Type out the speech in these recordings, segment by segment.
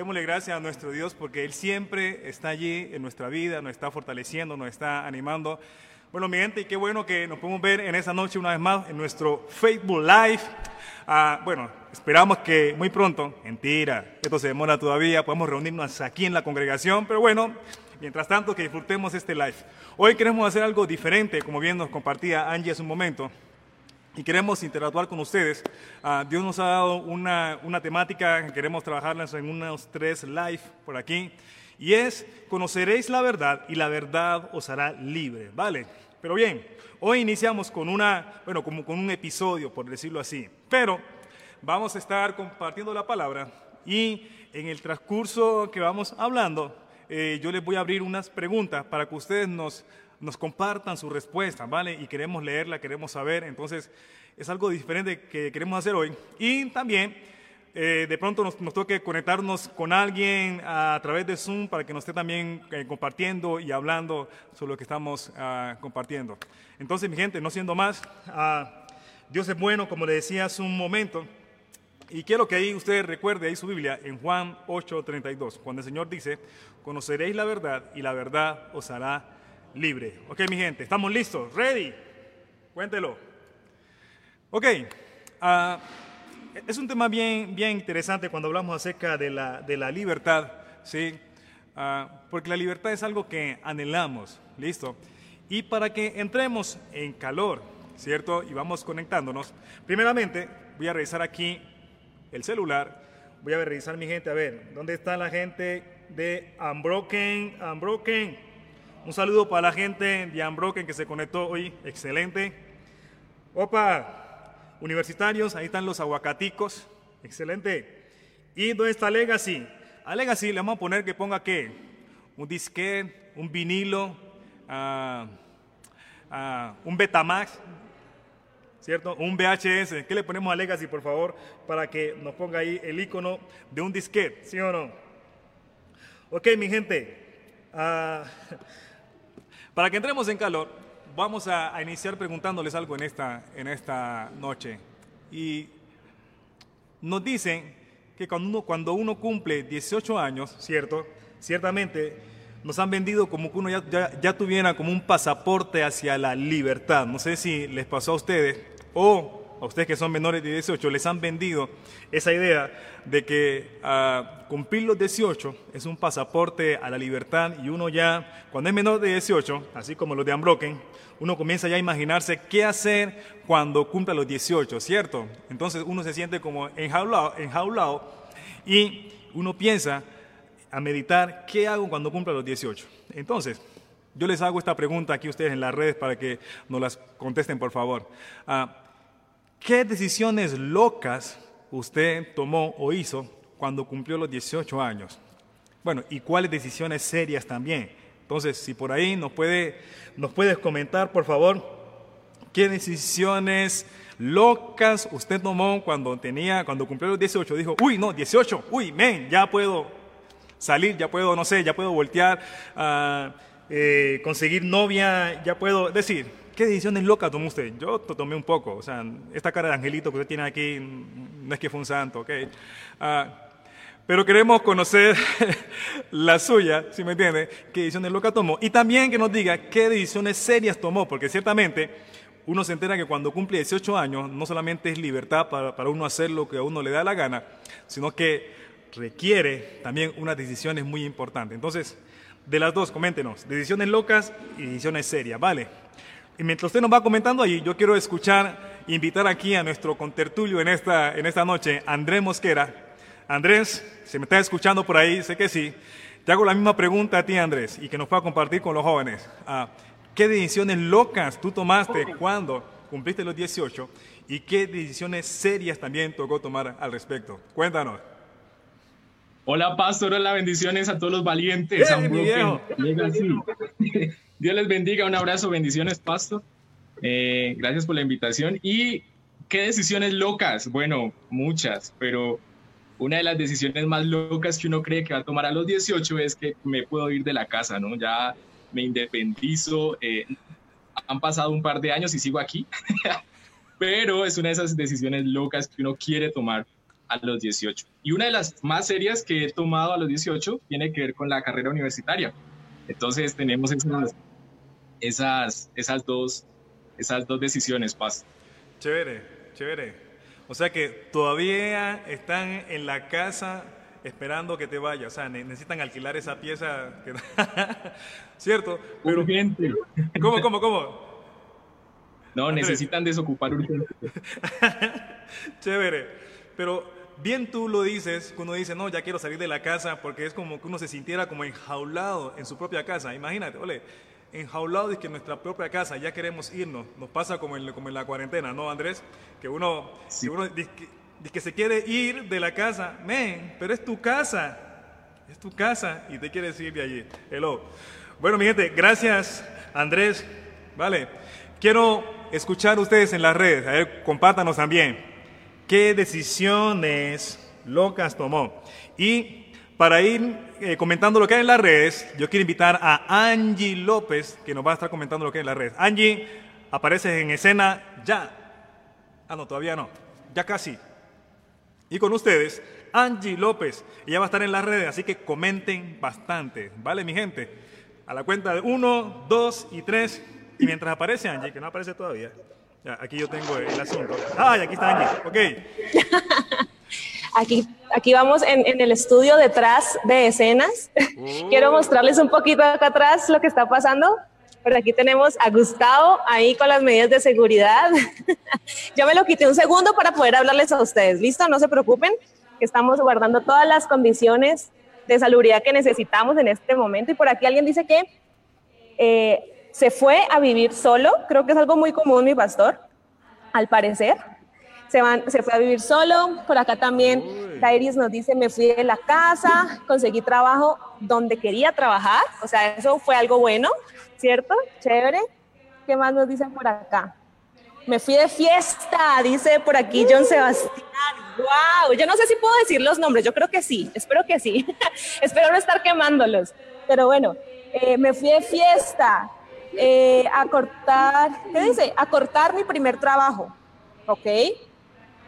Démosle gracias a nuestro Dios porque Él siempre está allí en nuestra vida, nos está fortaleciendo, nos está animando. Bueno, mi gente, y qué bueno que nos podemos ver en esta noche una vez más en nuestro Facebook Live. Ah, bueno, esperamos que muy pronto, mentira, esto se demora todavía, podemos reunirnos aquí en la congregación, pero bueno, mientras tanto que disfrutemos este live. Hoy queremos hacer algo diferente, como bien nos compartía Angie hace un momento y queremos interactuar con ustedes. Ah, Dios nos ha dado una, una temática que queremos trabajarlas en unos tres live por aquí. Y es, conoceréis la verdad y la verdad os hará libre, ¿vale? Pero bien, hoy iniciamos con una, bueno, como con un episodio, por decirlo así. Pero vamos a estar compartiendo la palabra y en el transcurso que vamos hablando, eh, yo les voy a abrir unas preguntas para que ustedes nos nos compartan su respuesta, ¿vale? Y queremos leerla, queremos saber. Entonces, es algo diferente que queremos hacer hoy. Y también, eh, de pronto nos, toque conectarnos con alguien a, través de Zoom para que nos esté también eh, compartiendo y hablando sobre lo que estamos ah, compartiendo. Entonces, mi gente, no siendo más, ah, Dios es bueno, como le decía hace un momento. Y quiero que ahí usted recuerde ahí su Biblia en Juan 8:32, cuando el Señor dice, conoceréis la verdad y la verdad os hará libre. Ok, mi gente, ¿estamos listos? ¿Ready? Cuéntelo. Ok, ah, es un tema bien, bien interesante cuando hablamos acerca de la, de la libertad, ¿sí? Ah, porque la libertad es algo que anhelamos, ¿listo? Y para que entremos en calor, ¿cierto? Y vamos conectándonos, primeramente voy a revisar aquí el celular, voy a revisar mi gente, a ver, ¿dónde está la gente de Unbroken? Unbroken. Un saludo para la gente de Ambroken que se conectó hoy. Excelente. Opa, universitarios, ahí están los aguacaticos. Excelente. ¿Y dónde está Legacy? A Legacy le vamos a poner que ponga qué? Un disquete, un vinilo, uh, un Betamax, ¿cierto? Un VHS. ¿Qué le ponemos a Legacy, por favor, para que nos ponga ahí el icono de un disquete, ¿sí o no? Ok, mi gente. Uh, para que entremos en calor, vamos a, iniciar preguntándoles algo en esta, en esta noche. Y nos dicen que cuando uno, cuando uno cumple 18 años, ¿cierto? Ciertamente nos han vendido como que uno ya, ya, tuviera como un pasaporte hacia la libertad. No sé si les pasó a ustedes o a ustedes que son menores de 18, les han vendido esa idea de que uh, cumplir los 18 es un pasaporte a la libertad y uno ya, cuando es menor de 18, así como los de Ambroken, uno comienza ya a imaginarse qué hacer cuando cumpla los 18, ¿cierto? Entonces uno se siente como enjaulado, enjaulado y uno piensa a meditar qué hago cuando cumpla los 18. Entonces, yo les hago esta pregunta aquí a ustedes en las redes para que nos las contesten, por favor. Uh, ¿Qué decisiones locas usted tomó o hizo cuando cumplió los 18 años? Bueno, y cuáles decisiones serias también. Entonces, si por ahí nos, puede, nos puedes comentar, por favor, qué decisiones locas usted tomó cuando tenía, cuando cumplió los 18. Dijo, uy, no, 18, uy, men, ya puedo salir, ya puedo, no sé, ya puedo voltear, a eh, conseguir novia, ya puedo decir, ¿Qué decisiones locas tomó usted? Yo tomé un poco. O sea, esta cara de angelito que usted tiene aquí no es que fue un santo, ¿ok? Ah, pero queremos conocer la suya, si me entiende, qué decisiones locas tomó. Y también que nos diga qué decisiones serias tomó, porque ciertamente uno se entera que cuando cumple 18 años no solamente es libertad para, para uno hacer lo que a uno le da la gana, sino que requiere también unas decisiones muy importantes. Entonces, de las dos, coméntenos, decisiones locas y decisiones serias, ¿vale? Y mientras usted nos va comentando ahí, yo quiero escuchar, invitar aquí a nuestro contertulio en esta, en esta noche, Andrés Mosquera. Andrés, si me está escuchando por ahí, sé que sí. Te hago la misma pregunta a ti, Andrés, y que nos pueda compartir con los jóvenes. Ah, ¿Qué decisiones locas tú tomaste cuando cumpliste los 18 y qué decisiones serias también tocó tomar al respecto? Cuéntanos. Hola, pastor, hola, bendiciones a todos los valientes. Dios les bendiga, un abrazo, bendiciones, Pastor. Eh, gracias por la invitación. ¿Y qué decisiones locas? Bueno, muchas, pero una de las decisiones más locas que uno cree que va a tomar a los 18 es que me puedo ir de la casa, ¿no? Ya me independizo, eh, han pasado un par de años y sigo aquí, pero es una de esas decisiones locas que uno quiere tomar a los 18. Y una de las más serias que he tomado a los 18 tiene que ver con la carrera universitaria. Entonces tenemos esas, esas, esas, dos, esas dos decisiones, Paz. Chévere, chévere. O sea que todavía están en la casa esperando que te vayas. O sea, necesitan alquilar esa pieza. ¿Cierto? Pero, Urgente. ¿Cómo, cómo, cómo? No, necesitan desocupar urgente. Chévere. Pero bien tú lo dices, que uno dice, no, ya quiero salir de la casa, porque es como que uno se sintiera como enjaulado en su propia casa. Imagínate, ole, enjaulado es que en nuestra propia casa ya queremos irnos. Nos pasa como en, como en la cuarentena, ¿no, Andrés? Que uno, que uno dice que, se quiere ir de la casa, men, pero es tu casa, es tu casa y te quieres ir de allí. Hello. Bueno, mi gente, gracias, Andrés. Vale, quiero escuchar ustedes en las redes, a ver, compártanos también qué decisiones locas tomó. Y para ir eh, comentando lo que hay en las redes, yo quiero invitar a Angie López, que nos va a estar comentando lo que hay en las redes. Angie, apareces en escena ya. Ah, no, todavía no. Ya casi. Y con ustedes, Angie López. Ella va a estar en las redes, así que comenten bastante. ¿Vale, mi gente? A la cuenta de uno, dos y tres. Y mientras aparece Angie, que no aparece todavía, aquí yo tengo el asunto. Ah, aquí está Angie. Ok. Aquí, aquí vamos en, en, el estudio detrás de escenas. Quiero mostrarles un poquito acá atrás lo que está pasando. Por aquí tenemos a Gustavo ahí con las medidas de seguridad. yo me lo quité un segundo para poder hablarles a ustedes. ¿Listo? No se preocupen, que estamos guardando todas las condiciones de salubridad que necesitamos en este momento. Y por aquí alguien dice que eh, se fue a vivir solo, creo que es algo muy común, mi pastor, al parecer. Se, van, se fue a vivir solo, por acá también Dairis nos dice, me fui de la casa, conseguí trabajo donde quería trabajar, o sea, eso fue algo bueno, ¿cierto? Chévere. ¿Qué más nos dicen por acá? Me fui de fiesta, dice por aquí John Sebastián. ¡Wow! Yo no sé si puedo decir los nombres, yo creo que sí, espero que sí. espero no estar quemándolos. Pero bueno, eh, me fui de fiesta, eh, acortar, ¿qué dice? Acortar mi primer trabajo, ¿ok?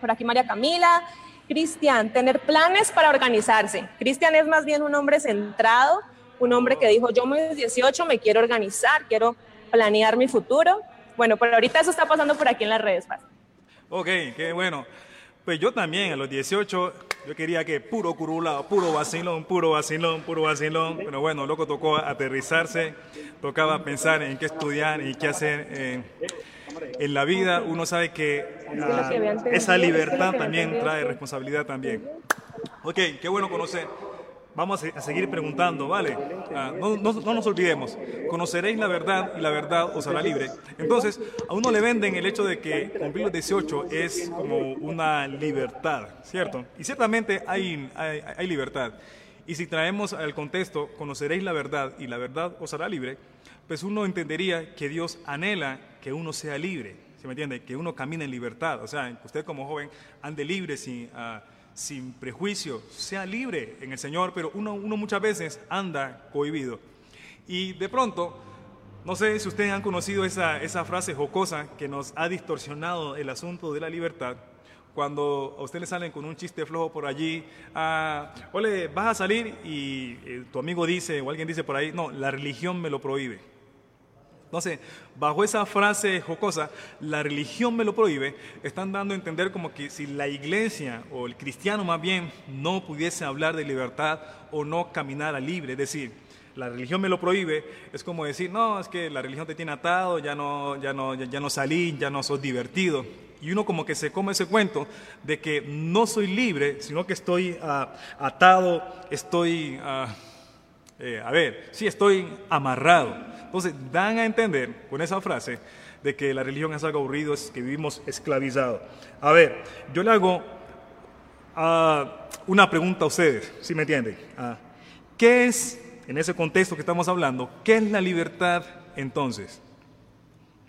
Por aquí María Camila. Cristian, tener planes para organizarse. Cristian es más bien un hombre centrado, un hombre que dijo, yo me 18, me quiero organizar, quiero planear mi futuro. Bueno, pero ahorita eso está pasando por aquí en las redes. Ok, qué bueno. Pues yo también a los 18 yo quería que puro curula, puro vacilón, puro vacilón, puro vacilón. Pero bueno, loco tocó aterrizarse, tocaba pensar en qué estudiar y qué hacer en, en la vida. Uno sabe que ah, esa libertad también trae responsabilidad también. Ok, qué bueno conocer Vamos a seguir preguntando, ¿vale? Ah, no, nos olvidemos, conoceréis la verdad y la verdad os hará libre. Entonces, a uno le venden el hecho de que cumplir los 18 es como una libertad, ¿cierto? Y ciertamente hay, hay, libertad. Y si traemos al contexto, conoceréis la verdad y la verdad os hará libre, pues uno entendería que Dios anhela que uno sea libre, ¿se me entiende? Que uno camine en libertad, o sea, que usted como joven ande libre sin... Uh, sin prejuicio, sea libre en el Señor, pero uno, uno muchas veces anda cohibido. Y de pronto, no sé si ustedes han conocido esa, esa frase jocosa que nos ha distorsionado el asunto de la libertad, cuando a usted le salen con un chiste flojo por allí, ah, ole, vas a salir y eh, tu amigo dice o alguien dice por ahí, no, la religión me lo prohíbe. Entonces, bajo esa frase jocosa, la religión me lo prohíbe, están dando a entender como que si la iglesia o el cristiano más bien no pudiese hablar de libertad o no caminar a libre, es decir, la religión me lo prohíbe, es como decir, no, es que la religión te tiene atado, ya no, ya no, ya, no salí, ya no sos divertido. Y uno como que se come ese cuento de que no soy libre, sino que estoy ah, atado, estoy, ah, eh, a ver, sí, estoy amarrado. Entonces, dan a entender con esa frase de que la religión es algo aburrido, es que vivimos esclavizados. A ver, yo le hago ah, una pregunta a ustedes, si me entienden. Ah, ¿Qué es, en ese contexto que estamos hablando, qué es la libertad entonces?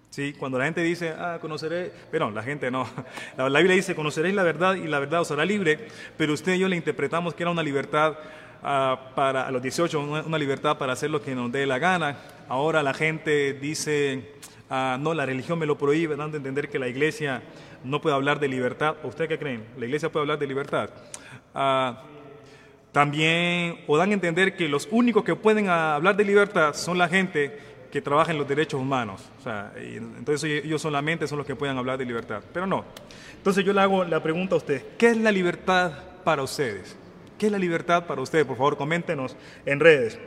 ¿Sí? Cuando la gente dice, ah, conoceré, pero la gente no. La, Biblia dice, conoceréis la verdad y la verdad os hará libre, pero usted y yo le interpretamos que era una libertad para a los 18, una, libertad para hacer lo que nos dé la gana. Ahora la gente dice, ah, no, la religión me lo prohíbe, dando a entender que la iglesia no puede hablar de libertad. ¿Usted qué creen? ¿La iglesia puede hablar de libertad? Ah, también, o dan a entender que los únicos que pueden hablar de libertad son la gente que trabaja en los derechos humanos. O sea, entonces ellos solamente son los que pueden hablar de libertad. Pero no. Entonces yo le hago la pregunta a usted, ¿qué es la libertad para ustedes? ¿Qué es la libertad para ustedes? Por favor, coméntenos en redes.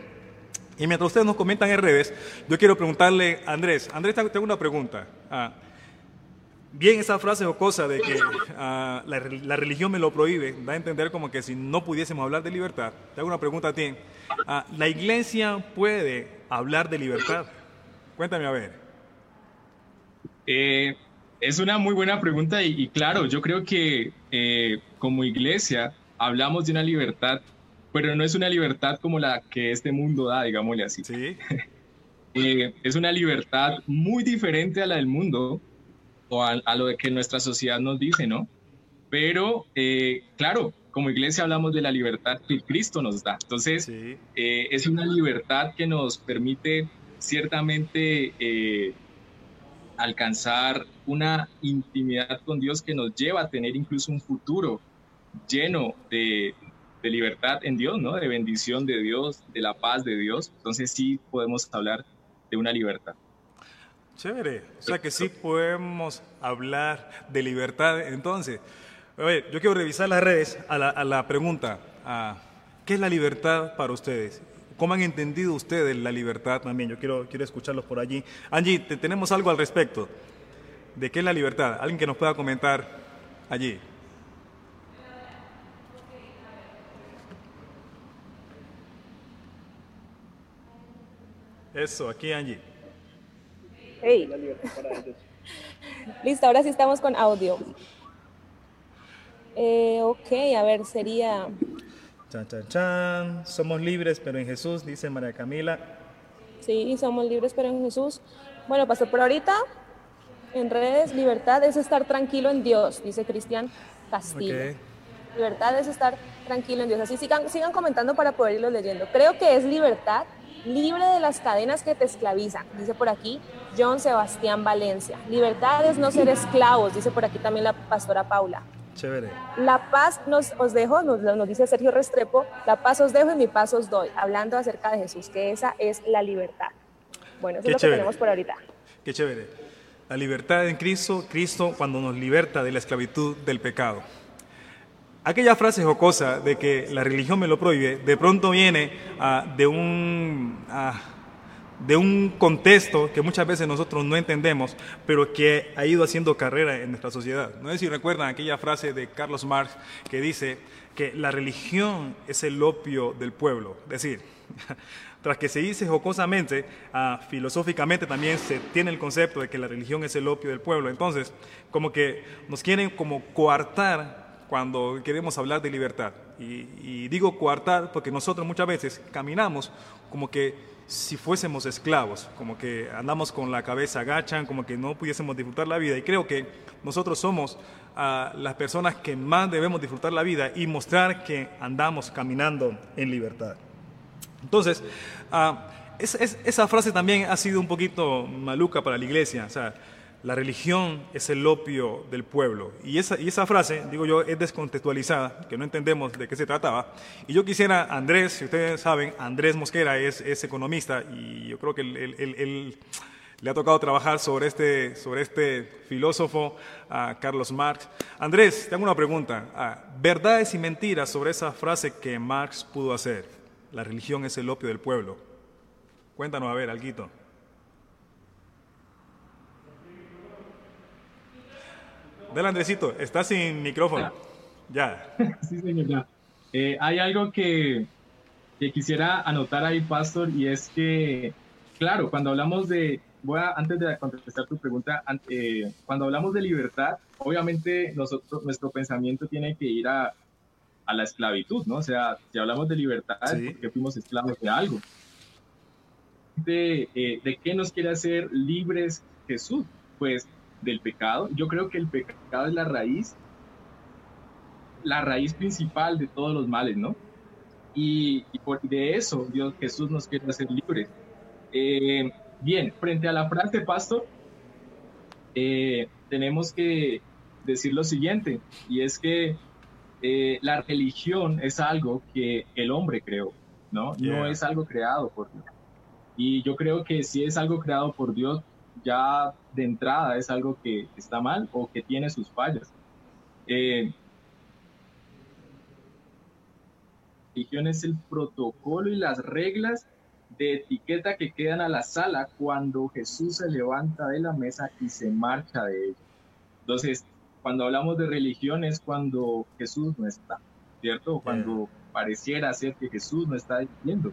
Y mientras ustedes nos comentan en redes, yo quiero preguntarle a Andrés. Andrés, tengo una pregunta. Ah, bien esa frase o cosa de que ah, la, religión me lo prohíbe, da a entender como que si no pudiésemos hablar de libertad. Te hago una pregunta a ti. Ah, ¿La iglesia puede hablar de libertad? Cuéntame a ver. Eh, es una muy buena pregunta y, claro, yo creo que eh, como iglesia hablamos de una libertad, pero no es una libertad como la que este mundo da, digámosle así. Sí. Eh, es una libertad muy diferente a la del mundo o a, lo que nuestra sociedad nos dice, ¿no? Pero, claro, como iglesia hablamos de la libertad que Cristo nos da. Entonces, es una libertad que nos permite ciertamente eh, alcanzar una intimidad con Dios que nos lleva a tener incluso un futuro lleno de, libertad en Dios, ¿no? De bendición de Dios, de la paz de Dios. Entonces sí podemos hablar de una libertad. Chévere. O sea que sí podemos hablar de libertad. Entonces, yo quiero revisar las redes a la, pregunta, ¿qué es la libertad para ustedes? ¿Cómo han entendido ustedes la libertad también? Yo quiero, quiero escucharlos por allí. Angie, tenemos algo al respecto. ¿De qué es la libertad? ¿Alguien que nos pueda comentar allí? Eso, aquí Angie. Hey. Listo, ahora sí estamos con audio. Eh, ok, a ver, sería Chan, chan, chan. Somos libres, pero en Jesús, dice María Camila. Sí, somos libres, pero en Jesús. Bueno, pastor, por ahorita, en redes, libertad es estar tranquilo en Dios, dice Cristian Castillo. Libertad es estar tranquilo en Dios. Así sigan, sigan comentando para poder irlo leyendo. Creo que es libertad libre de las cadenas que te esclavizan, dice por aquí John Sebastián Valencia. Libertad es no ser esclavos, dice por aquí también la pastora Paula. Chévere. La paz nos, os dejo, nos, nos, dice Sergio Restrepo, la paz os dejo y mi paz os doy, hablando acerca de Jesús, que esa es la libertad. Bueno, eso es lo que tenemos por ahorita. Qué chévere. La libertad en Cristo, Cristo cuando nos liberta de la esclavitud del pecado. Aquella frase jocosa de que la religión me lo prohíbe, de pronto viene uh, de un... Uh, de un contexto que muchas veces nosotros no entendemos, pero que ha ido haciendo carrera en nuestra sociedad. No sé si recuerdan aquella frase de Carlos Marx que dice que la religión es el opio del pueblo. Es decir, tras que se dice jocosamente, ah, filosóficamente también se tiene el concepto de que la religión es el opio del pueblo. Entonces, como que nos quieren como coartar cuando queremos hablar de libertad. Y, y digo coartar porque nosotros muchas veces caminamos como que si fuésemos esclavos, como que andamos con la cabeza agachan, como que no pudiésemos disfrutar la vida. Y creo que nosotros somos ah, las personas que más debemos disfrutar la vida y mostrar que andamos caminando en libertad. Entonces, ah, esa frase también ha sido un poquito maluca para la iglesia. O sea, la religión es el opio del pueblo. Y esa, y esa frase, digo yo, es descontextualizada, que no entendemos de qué se trataba. Y yo quisiera, Andrés, si ustedes saben, Andrés Mosquera es, economista y yo creo que él, le ha tocado trabajar sobre este, sobre este filósofo, a Carlos Marx. Andrés, tengo una pregunta. ¿Verdades y mentiras sobre esa frase que Marx pudo hacer? La religión es el opio del pueblo. Cuéntanos, a ver, Alguito. Dale, Andresito, estás sin micrófono. Ya. sí, señor, eh, hay algo que, quisiera anotar ahí, Pastor, y es que, claro, cuando hablamos de, voy a, antes de contestar tu pregunta, eh, cuando hablamos de libertad, obviamente nosotros, nuestro pensamiento tiene que ir a, la esclavitud, ¿no? O sea, si hablamos de libertad, es porque fuimos esclavos de algo. De, eh, ¿De qué nos quiere hacer libres Jesús? Pues del pecado. Yo creo que el pecado es la raíz, la raíz principal de todos los males, ¿no? Y, por de eso Dios Jesús nos quiere hacer libres. Eh, bien, frente a la frase, pastor, eh, tenemos que decir lo siguiente, y es que eh, la religión es algo que el hombre creó, ¿no? No es algo creado por Dios. Y yo creo que si es algo creado por Dios, ya de entrada es algo que está mal o que tiene sus fallas. Eh, religión es el protocolo y las reglas de etiqueta que quedan a la sala cuando Jesús se levanta de la mesa y se marcha de ella. Entonces, cuando hablamos de religión es cuando Jesús no está, ¿cierto? Cuando pareciera ser que Jesús no está diciendo.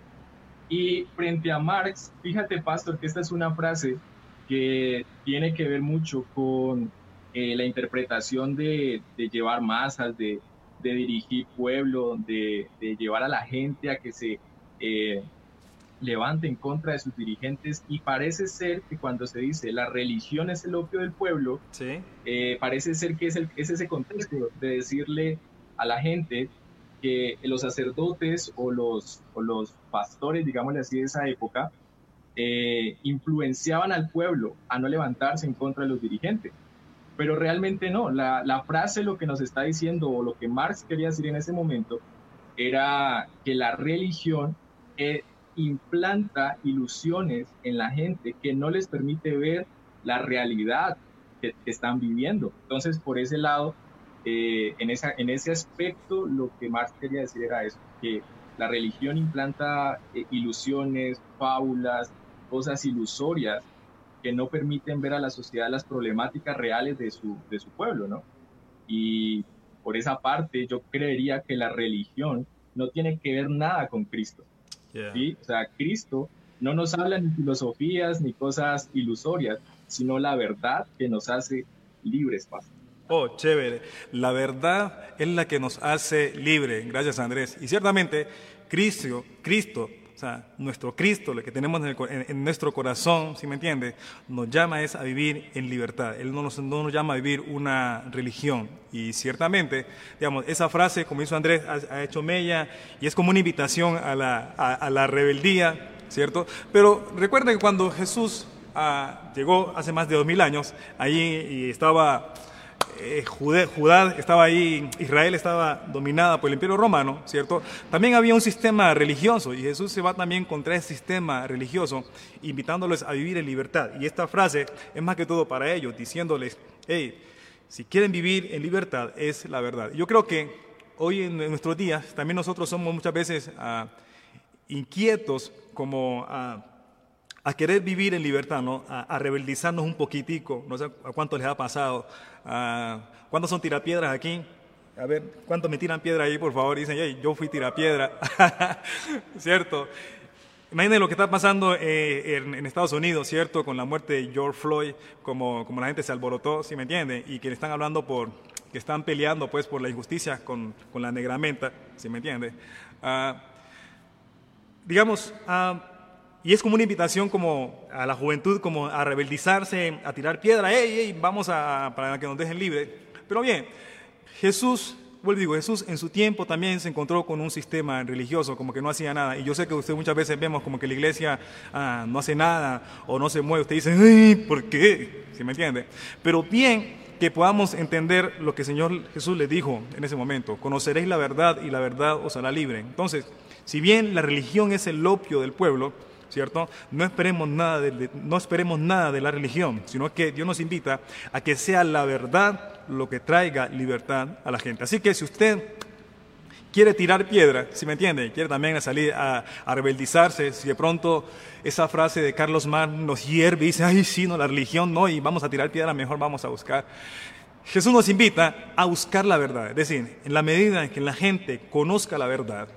Y frente a Marx, fíjate, pastor, que esta es una frase que tiene que ver mucho con eh, la interpretación de, llevar masas, de, dirigir pueblo, de, llevar a la gente a que se eh, levante en contra de sus dirigentes. Y parece ser que cuando se dice la religión es el opio del pueblo, eh, parece ser que es, el, es ese contexto de decirle a la gente que los sacerdotes o los, o los pastores, digámosle así, de esa época, eh, influenciaban al pueblo a no levantarse en contra de los dirigentes. Pero realmente no, la, la frase lo que nos está diciendo o lo que Marx quería decir en ese momento era que la religión eh, implanta ilusiones en la gente que no les permite ver la realidad que, están viviendo. Entonces, por ese lado, eh, en, esa, en ese aspecto, lo que Marx quería decir era eso, que la religión implanta eh, ilusiones, fábulas, cosas ilusorias que no permiten ver a la sociedad las problemáticas reales de su, de su pueblo, ¿no? Y por esa parte, yo creería que la religión no tiene que ver nada con Cristo. O sea, Cristo no nos habla ni filosofías ni cosas ilusorias, sino la verdad que nos hace libres. Oh, chévere. La verdad es la que nos hace libres. Gracias, Andrés. Y ciertamente, Cristo, Cristo, nuestro Cristo, lo que tenemos en, nuestro corazón, si me entiende, nos llama es a vivir en libertad. Él no nos, no nos, llama a vivir una religión. Y ciertamente, digamos, esa frase, como hizo Andrés, ha, hecho mella y es como una invitación a la, a, la rebeldía, ¿cierto? Pero recuerden que cuando Jesús ah, llegó hace más de dos mil años, allí estaba eh, Judá, estaba ahí, Israel estaba dominada por el imperio romano, ¿cierto? También había un sistema religioso y Jesús se va también contra ese sistema religioso, invitándoles a vivir en libertad. Y esta frase es más que todo para ellos, diciéndoles, hey, si quieren vivir en libertad es la verdad. Yo creo que hoy en nuestros días también nosotros somos muchas veces ah, inquietos como... a querer vivir en libertad, ¿no? a, a, rebeldizarnos un poquitico, no sé a cuánto les ha pasado, ¿cuántos son tirapiedras aquí? A ver, ¿cuántos me tiran piedra ahí, por favor? Dicen, yo fui tirapiedra, ¿cierto? Imaginen lo que está pasando eh, en, Estados Unidos, ¿cierto? Con la muerte de George Floyd, como, como la gente se alborotó, ¿sí me entienden? Y que están hablando por, que están peleando pues por la injusticia con, con la negramenta, ¿sí me entiende? Ah, digamos, uh, y es como una invitación como a la juventud, como a rebeldizarse, a tirar piedra, ¡Ey, ey! Vamos a, para que nos dejen libre. Pero bien, Jesús, vuelvo digo, Jesús en su tiempo también se encontró con un sistema religioso, como que no hacía nada. Y yo sé que usted muchas veces vemos como que la iglesia ah, no hace nada o no se mueve. Usted dice, ¡ay! ¿Por qué? ¿Sí me entiende? Pero bien que podamos entender lo que el Señor Jesús le dijo en ese momento. Conoceréis la verdad y la verdad os hará libre. Entonces, si bien la religión es el opio del pueblo, ¿cierto? No esperemos, nada de, no esperemos nada de la religión, sino que Dios nos invita a que sea la verdad lo que traiga libertad a la gente. Así que si usted quiere tirar piedra, si me entiende, quiere también salir a, rebeldizarse, si de pronto esa frase de Carlos Marx nos hierve y dice, ay, sí, no, la religión no, y vamos a tirar piedra, mejor vamos a buscar. Jesús nos invita a buscar la verdad, es decir, en la medida en que la gente conozca la verdad,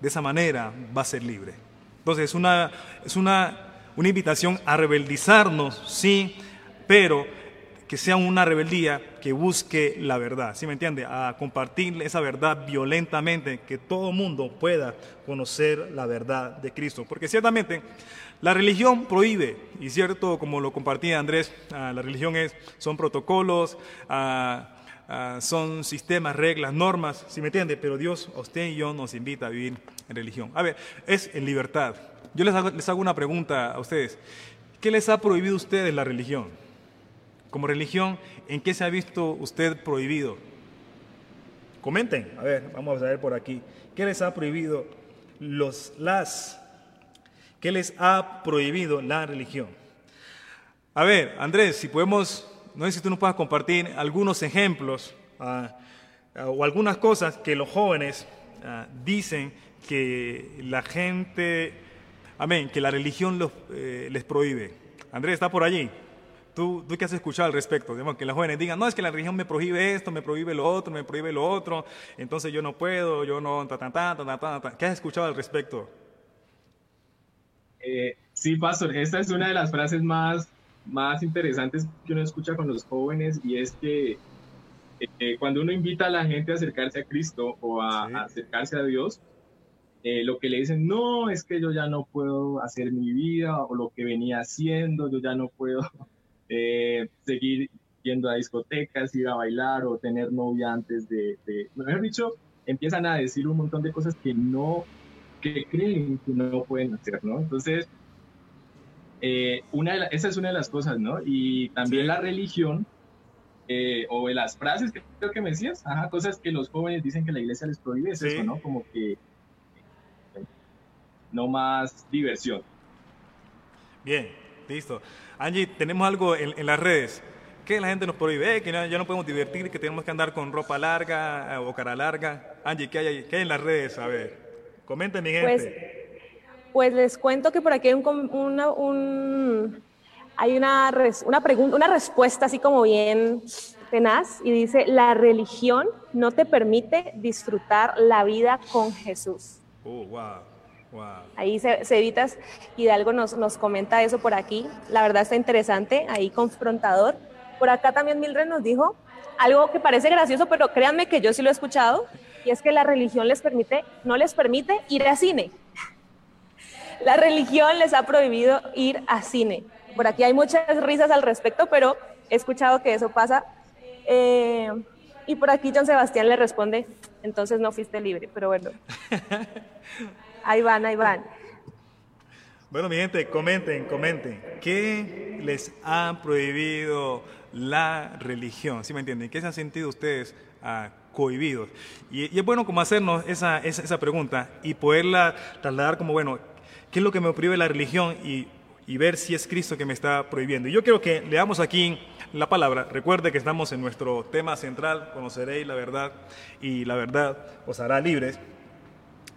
de esa manera va a ser libre. Entonces es una, es una, una invitación a rebeldizarnos, sí, pero que sea una rebeldía que busque la verdad, ¿sí me entiende? A compartir esa verdad violentamente, que todo mundo pueda conocer la verdad de Cristo. Porque ciertamente la religión prohíbe, y cierto, como lo compartía Andrés, ah, la religión es, son protocolos, ah, son sistemas, reglas, normas, ¿sí me entiende? Pero Dios, usted y yo nos invita a vivir en religión. A ver, es en libertad. Yo les hago, les hago una pregunta a ustedes. ¿Qué les ha prohibido a ustedes la religión? como religión, ¿en qué se ha visto usted prohibido? Comenten, a ver, vamos a ver por aquí. ¿Qué les ha prohibido los las? ¿Qué les ha prohibido la religión? A ver, Andrés, si podemos, no sé si tú nos puedas compartir algunos ejemplos ah, ah, o algunas cosas que los jóvenes ah, dicen que la gente, amén, que la religión los, eh, les prohíbe. Andrés, ¿está por allí? ¿Tú, ¿Tú qué has escuchado al respecto? Digamos, que las jóvenes digan, no, es que la religión me prohíbe esto, me prohíbe lo otro, me prohíbe lo otro, entonces yo no puedo, yo no, ta. ¿Qué has escuchado al respecto? Eh, sí, pastor, esta es una de las frases más, más interesantes que uno escucha con los jóvenes y es que eh, cuando uno invita a la gente a acercarse a Cristo o a, a acercarse a Dios, eh, lo que le dicen, no, es que yo ya no puedo hacer mi vida o lo que venía haciendo, yo ya no puedo eh, seguir yendo a discotecas, ir a bailar o tener novia antes de, de, mejor dicho, empiezan a decir un montón de cosas que no, que creen que no pueden hacer, ¿no? Entonces, eh, una de la, esa es una de las cosas, ¿no? Y también sí. la religión, eh, o de las frases que creo que me decías, ajá, cosas que los jóvenes dicen que la iglesia les prohíbe, es sí. eso, ¿no? Como que no más diversión. Bien, listo. Angie, tenemos algo en, en las redes. ¿Qué la gente nos prohíbe? Eh, que no, ya no podemos divertir, que tenemos que andar con ropa larga eh, o cara larga. Angie, ¿qué hay, ¿qué hay en las redes? A ver, comenten mi gente. Pues, pues les cuento que por aquí hay un, una, un, hay una, res, una, pregunta, una respuesta así como bien tenaz y dice, la religión no te permite disfrutar la vida con Jesús. Oh, wow. Wow. Ahí Cevitas Hidalgo nos, nos comenta eso por aquí. La verdad está interesante, ahí confrontador. Por acá también Mildred nos dijo algo que parece gracioso, pero créanme que yo sí lo he escuchado, y es que la religión les permite, no les permite ir a cine. La religión les ha prohibido ir a cine. Por aquí hay muchas risas al respecto, pero he escuchado que eso pasa. Eh, y por aquí John Sebastián le responde, entonces no fuiste libre, pero bueno. Ahí van, ahí van. Bueno, mi gente, comenten, comenten. ¿Qué les ha prohibido la religión? ¿Sí me entienden? ¿Qué se han sentido ustedes uh, cohibidos? Y, y, es bueno como hacernos esa, esa, esa, pregunta y poderla trasladar como, bueno, ¿qué es lo que me prohíbe la religión? Y, ver si es Cristo que me está prohibiendo. Y yo quiero que leamos aquí la palabra. Recuerde que estamos en nuestro tema central, conoceréis la verdad y la verdad os hará libres.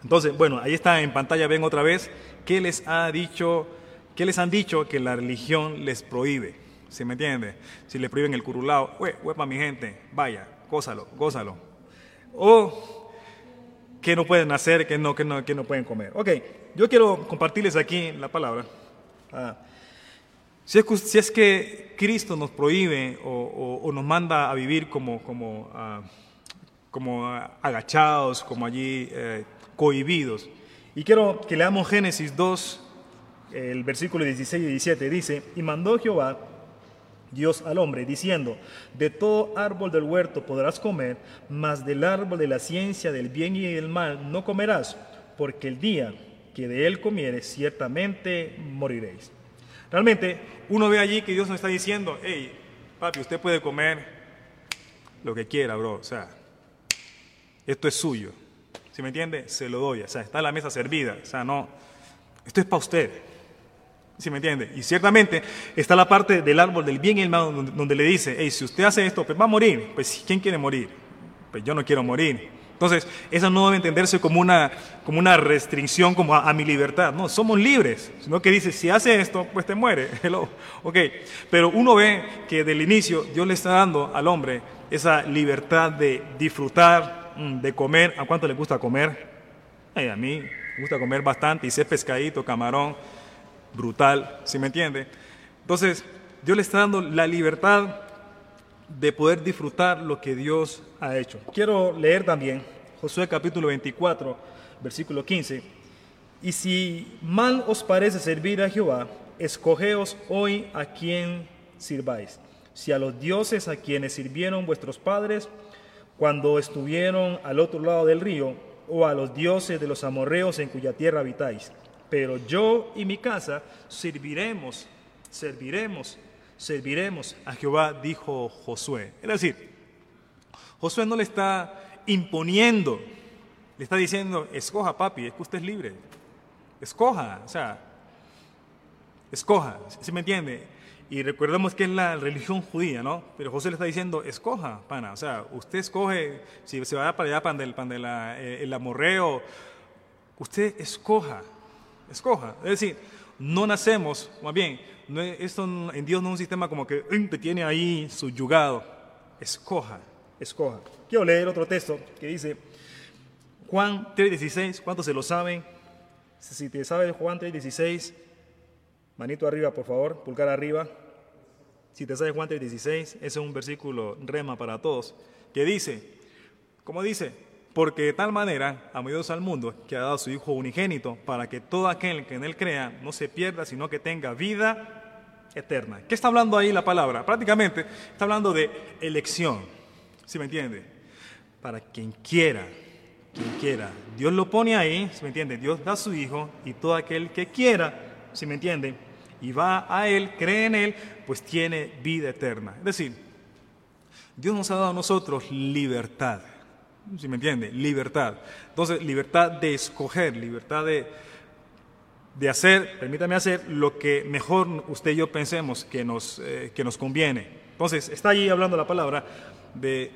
Entonces, bueno, ahí está en pantalla, ven otra vez, ¿qué les ha dicho, qué les han dicho que la religión les prohíbe? ¿Sí me entiende? Si les prohíben el curulao, huepa mi gente, vaya, gózalo, gózalo. O que no pueden hacer, que no, que no, que no pueden comer. Ok, yo quiero compartirles aquí la palabra. Ah, si, es, si, es, que Cristo nos prohíbe o, o, o nos manda a vivir como, como, uh, como agachados, como allí... Eh, cohibidos. Y quiero que leamos Génesis 2, el versículo 16 y 17. Dice, y mandó Jehová Dios al hombre, diciendo, de todo árbol del huerto podrás comer, mas del árbol de la ciencia del bien y del mal no comerás, porque el día que de él comieres, ciertamente moriréis. Realmente, uno ve allí que Dios nos está diciendo, hey, papi, usted puede comer lo que quiera, bro, o sea, esto es suyo. ¿Sí me entiende? Se lo doy. O sea, está la mesa servida. O sea, no. Esto es para usted. ¿Sí me entiende? Y ciertamente está la parte del árbol del bien y el mal donde, le dice, hey, si usted hace esto, pues va a morir. Pues, ¿quién quiere morir? Pues yo no quiero morir. Entonces, eso no debe entenderse como una, como una restricción como a, mi libertad. No, somos libres. Sino que dice, si hace esto, pues te muere. Hello. Ok. Pero uno ve que del inicio Dios le está dando al hombre esa libertad de disfrutar de comer. ¿A cuánto le gusta comer? Ay, a mí me gusta comer bastante y es pescadito, camarón, brutal, ¿sí me entiende? Entonces, Dios le está dando la libertad de poder disfrutar lo que Dios ha hecho. Quiero leer también Josué capítulo 24, versículo 15. Y si mal os parece servir a Jehová, escogeos hoy a quien sirváis. Si a los dioses a quienes sirvieron vuestros padres, cuando estuvieron al otro lado del río, o a los dioses de los amorreos en cuya tierra habitáis. Pero yo y mi casa serviremos, serviremos serviremos a Jehová, dijo Josué. Es decir, Josué no le está imponiendo, le está diciendo, escoja papi, es que usted es libre, escoja, o sea, escoja, ¿sí me entiende? Y recordemos que es la religión judía, ¿no? Pero José le está diciendo, escoja, pana, o sea, usted escoge, si se va para allá, pan del, pan de eh, el amorreo, usted escoja, escoja. Es decir, no nacemos, más bien, no, esto en Dios no es un sistema como que te tiene ahí subyugado. Escoja, escoja. Quiero leer otro texto que dice Juan 3:16, ¿cuántos se lo saben? Si te sabes Juan 3:16, manito arriba, por favor, pulgar arriba. Si te sabes Juan 3:16, ese es un versículo rema para todos, que dice, ¿cómo dice? Porque de tal manera amó Dios al mundo que ha dado su Hijo unigénito para que todo aquel que en él crea no se pierda, sino que tenga vida eterna. ¿Qué está hablando ahí la palabra? Prácticamente está hablando de elección. ¿Sí me entiende? Para quien quiera, quien quiera. Dios lo pone ahí, ¿sí me entiende? Dios da su Hijo y todo aquel que quiera, ¿sí me entiende? Y va a Él, cree en Él, pues tiene vida eterna. Es decir, Dios nos ha dado a nosotros libertad si me entiende? Libertad. Entonces, libertad de escoger, libertad de, de hacer, permítame hacer lo que mejor usted y yo pensemos que nos, eh, que nos conviene. Entonces, está allí hablando la palabra de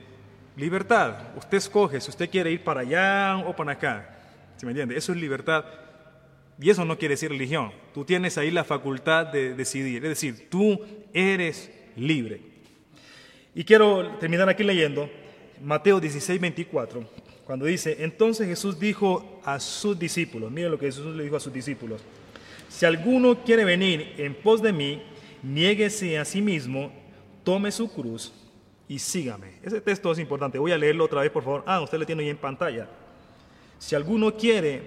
libertad. Usted escoge si usted quiere ir para allá o para acá. ¿Sí me entiende? Eso es libertad. Y eso no quiere decir religión. Tú tienes ahí la facultad de decidir. Es decir, tú eres libre. Y quiero terminar aquí leyendo Mateo 16, 24, cuando dice, entonces Jesús dijo a sus discípulos, miren lo que Jesús le dijo a sus discípulos, si alguno quiere venir en pos de mí, niéguese a sí mismo, tome su cruz y sígame. Ese texto es importante, voy a leerlo otra vez, por favor. Ah, usted lo tiene ahí en pantalla. Si alguno quiere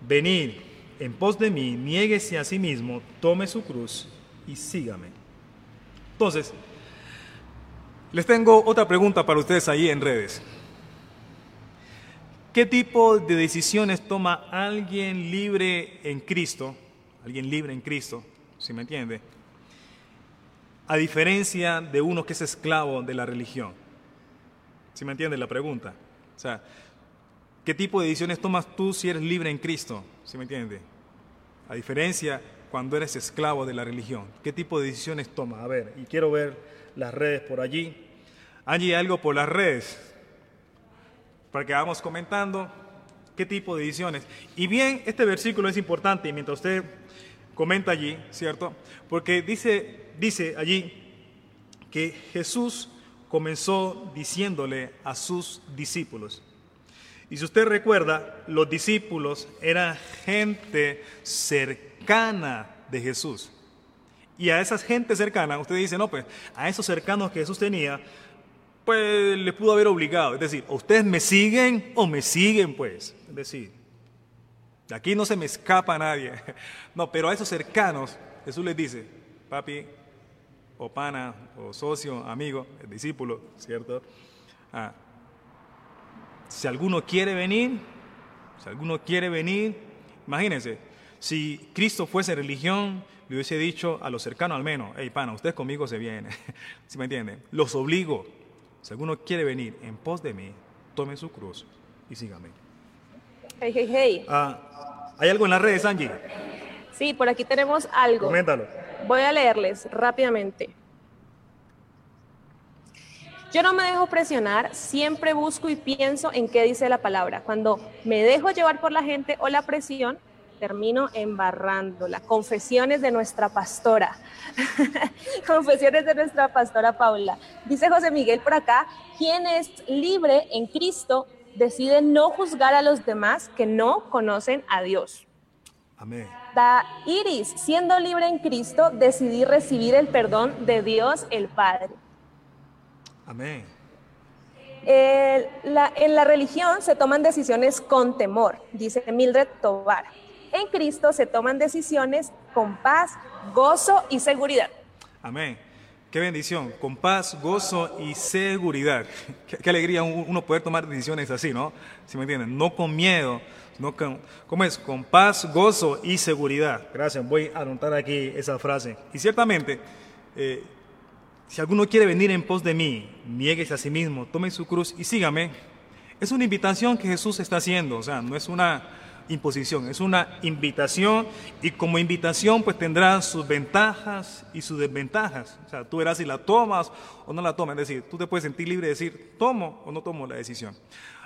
venir en pos de mí, niéguese a sí mismo, tome su cruz y sígame. Entonces, les tengo otra pregunta para ustedes ahí en redes. ¿Qué tipo de decisiones toma alguien libre en Cristo? Alguien libre en Cristo, si me entiende. A diferencia de uno que es esclavo de la religión. ¿Si me entiende la pregunta? O sea, ¿qué tipo de decisiones tomas tú si eres libre en Cristo? ¿Si me entiende? A diferencia cuando eres esclavo de la religión. ¿Qué tipo de decisiones tomas? A ver, y quiero ver las redes por allí. Allí algo por las redes, para que vamos comentando qué tipo de ediciones. Y bien, este versículo es importante mientras usted comenta allí, ¿cierto? Porque dice, dice allí que Jesús comenzó diciéndole a sus discípulos. Y si usted recuerda, los discípulos eran gente cercana de Jesús. Y a esas gente cercana, usted dice, no, pues a esos cercanos que Jesús tenía, pues le pudo haber obligado. Es decir, ustedes me siguen o me siguen, pues. Es decir, de aquí no se me escapa nadie. No, pero a esos cercanos, Jesús les dice, papi, o pana, o socio, amigo, discípulo, ¿cierto? Ah, si alguno quiere venir, si alguno quiere venir, imagínense, si Cristo fuese religión, le hubiese dicho a los cercanos al menos, hey, pana, usted conmigo se viene, ¿sí me entienden? Los obligo, si alguno quiere venir en pos de mí, tome su cruz y sígame. Hey, hey, hey. Ah, ¿Hay algo en las redes, Angie? Sí, por aquí tenemos algo. Coméntalo. Voy a leerles rápidamente. Yo no me dejo presionar, siempre busco y pienso en qué dice la palabra. Cuando me dejo llevar por la gente o la presión, termino embarrándola. Confesiones de nuestra pastora. Confesiones de nuestra pastora Paula. Dice José Miguel por acá, quien es libre en Cristo decide no juzgar a los demás que no conocen a Dios. Amén. Da Iris, siendo libre en Cristo, decidí recibir el perdón de Dios el Padre. Amén. en la religión se toman decisiones con temor, dice Mildred Tobar en Cristo se toman decisiones con paz, gozo y seguridad. Amén. Qué bendición, con paz, gozo y seguridad. Qué, alegría uno poder tomar decisiones así, ¿no? Si me entienden, no con miedo, no con, ¿cómo es? Con paz, gozo y seguridad. Gracias, voy a anotar aquí esa frase. Y ciertamente, eh, si alguno quiere venir en pos de mí, nieguese a sí mismo, tome su cruz y sígame. Es una invitación que Jesús está haciendo, o sea, no es una imposición, es una invitación y como invitación pues tendrá sus ventajas y sus desventajas. O sea, tú verás si la tomas o no la tomas, es decir, tú te puedes sentir libre de decir, tomo o no tomo la decisión.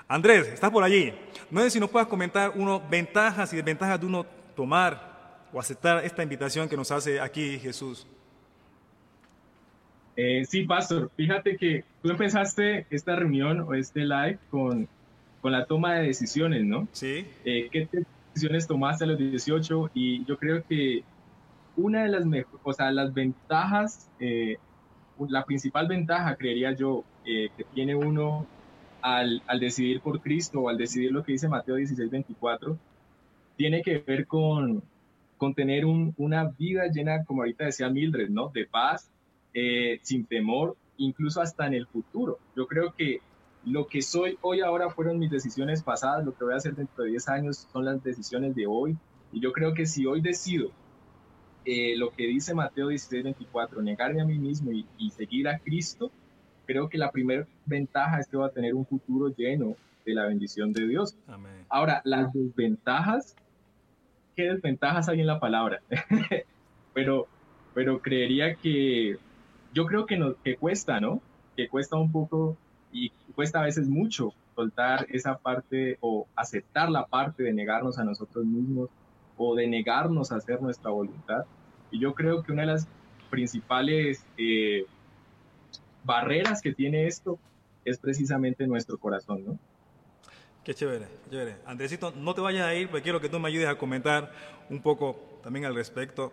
Andrés, estás por allí. No sé si nos puedas comentar uno ventajas y desventajas de uno tomar o aceptar esta invitación que nos hace aquí Jesús. Eh, sí, Pastor, fíjate que tú empezaste esta reunión o este live con, con la toma de decisiones, ¿no? Sí. Eh, ¿Qué decisiones tomaste a los 18? Y yo creo que una de las, o sea, las ventajas, eh, la principal ventaja, creería yo, que tiene uno al, al, decidir por Cristo o al decidir lo que dice Mateo 16, 24, tiene que ver con, con tener un, una vida llena, como ahorita decía Mildred, ¿no? De paz, eh, sin temor, incluso hasta en el futuro. Yo creo que lo que soy hoy ahora fueron mis decisiones pasadas, lo que voy a hacer dentro de 10 años son las decisiones de hoy. Y yo creo que si hoy decido eh, lo que dice Mateo 16, 24, negarme a mí mismo y, seguir a Cristo, creo que la primera ventaja es que va a tener un futuro lleno de la bendición de Dios. Ahora, las desventajas, ¿qué desventajas hay en la palabra? pero, pero creería que yo creo que, nos, que cuesta, ¿no? Que cuesta un poco y cuesta a veces mucho soltar esa parte o aceptar la parte de negarnos a nosotros mismos o de negarnos a hacer nuestra voluntad. Y yo creo que una de las principales eh, barreras que tiene esto es precisamente nuestro corazón, ¿no? Qué chévere, chévere. Andresito, no te vayas a ir, porque quiero que tú me ayudes a comentar un poco también al respecto.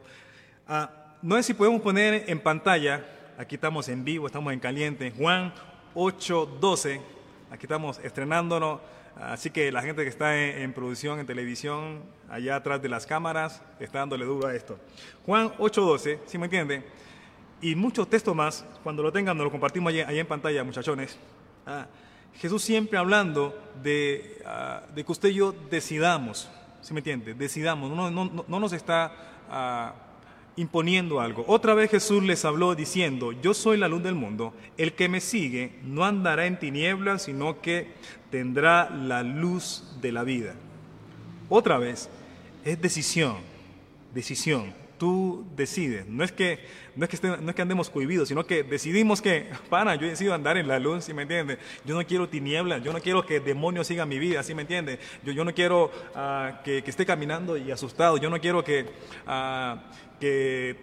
Ah, no sé si podemos poner en pantalla Aquí estamos en vivo, estamos en caliente. Juan 8:12. Aquí estamos estrenándonos. Así que la gente que está en, producción, en televisión, allá atrás de las cámaras, está dándole duro a esto. Juan 8:12, ¿sí me entiende? Y muchos textos más, cuando lo tengan, nos lo compartimos allá, en pantalla, muchachones. Ah, Jesús siempre hablando de, ah, de, que usted y yo decidamos, ¿sí me entiende? Decidamos, no, no, no nos está ah, imponiendo algo. Otra vez Jesús les habló diciendo, yo soy la luz del mundo, el que me sigue no andará en tinieblas, sino que tendrá la luz de la vida. Otra vez, es decisión, decisión. Tú decides, no es que, no es que, no es que andemos cohibidos, sino que decidimos que, para, yo decido andar en la luz, ¿sí me entiendes? Yo no quiero tinieblas, yo no quiero que demonios sigan mi vida, ¿sí me entiendes? Yo, yo no quiero ah, que, que, esté caminando y asustado, yo no quiero que... Uh, que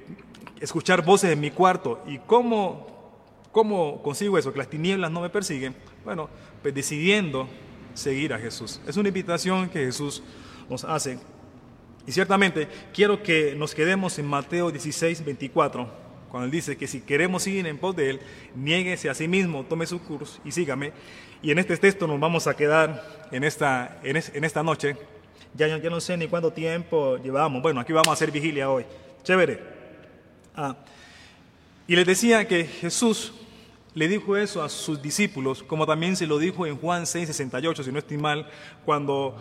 escuchar voces en mi cuarto. ¿Y cómo, cómo consigo eso? Que las tinieblas no me persiguen. Bueno, pues decidiendo seguir a Jesús. Es una invitación que Jesús nos hace. Y ciertamente quiero que nos quedemos en Mateo 16, 24, cuando él dice que si queremos ir en pos de él, niéguese a sí mismo, tome su curso y sígame. Y en este texto nos vamos a quedar en esta, en, esta noche. Ya, ya no sé ni cuánto tiempo llevamos. Bueno, aquí vamos a hacer vigilia hoy. Chévere. Ah, y les decía que Jesús le dijo eso a sus discípulos, como también se lo dijo en Juan 6:68, si no estoy mal, cuando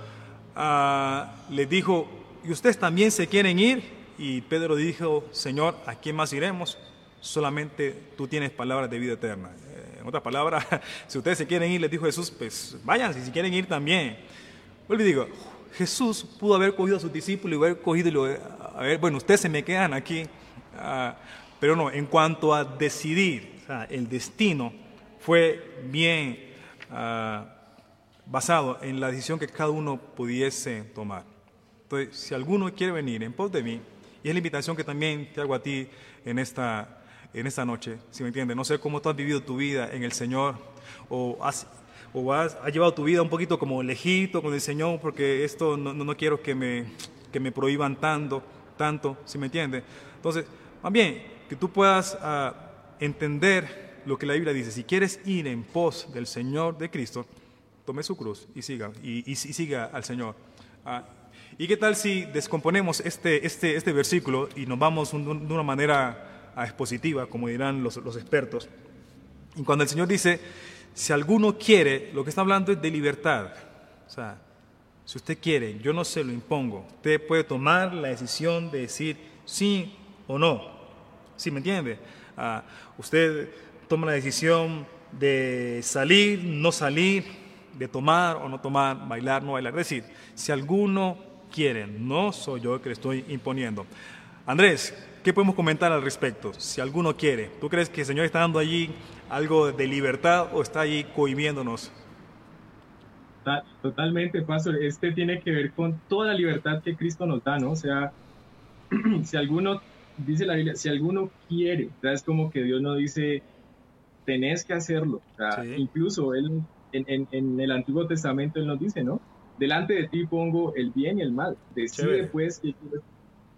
ah, les dijo, ¿y ustedes también se quieren ir? Y Pedro dijo, Señor, ¿a quién más iremos? Solamente tú tienes palabras de vida eterna. Eh, en otras palabras, si ustedes se quieren ir, les dijo Jesús, pues vayan, si quieren ir también. Vuelvo y digo, Jesús pudo haber cogido a sus discípulos y haber cogido y lo, a bueno, ustedes se me quedan aquí, ah, pero no, en cuanto a decidir, el destino fue bien ah, basado en la decisión que cada uno pudiese tomar. Entonces, si alguno quiere venir en pos de mí, y es la invitación que también te hago a ti en esta, en esta noche, si me entiendes, no sé cómo tú has vivido tu vida en el Señor, o has o has, llevado tu vida un poquito como lejito con el Señor, porque esto no, no, quiero que me, que me prohíban tanto tanto, ¿sí me entiende? Entonces, más bien, que tú puedas ah, entender lo que la Biblia dice. Si quieres ir en pos del Señor de Cristo, tome su cruz y siga, y, siga al Señor. Ah, ¿Y qué tal si descomponemos este, este, este versículo y nos vamos de una manera ah, expositiva, como dirán los, los expertos? Y cuando el Señor dice, si alguno quiere, lo que está hablando es de libertad. O sea, si usted quiere, yo no se lo impongo. Usted puede tomar la decisión de decir sí o no. ¿Sí me entiende? Ah, usted toma la decisión de salir, no salir, de tomar o no tomar, bailar, no bailar. Es decir, si alguno quiere, no soy yo el que le estoy imponiendo. Andrés, ¿qué podemos comentar al respecto? Si alguno quiere, ¿tú crees que el Señor está dando allí algo de libertad o está allí cohibiéndonos? Totalmente, Pastor. Este tiene que ver con toda la libertad que Cristo nos da, ¿no? O sea, si alguno, dice la Biblia, si alguno quiere, es como que Dios no dice, tenés que hacerlo. O sea, Incluso él, en, en, el Antiguo Testamento Él nos dice, ¿no? Delante de ti pongo el bien y el mal. Decide pues qué quieres,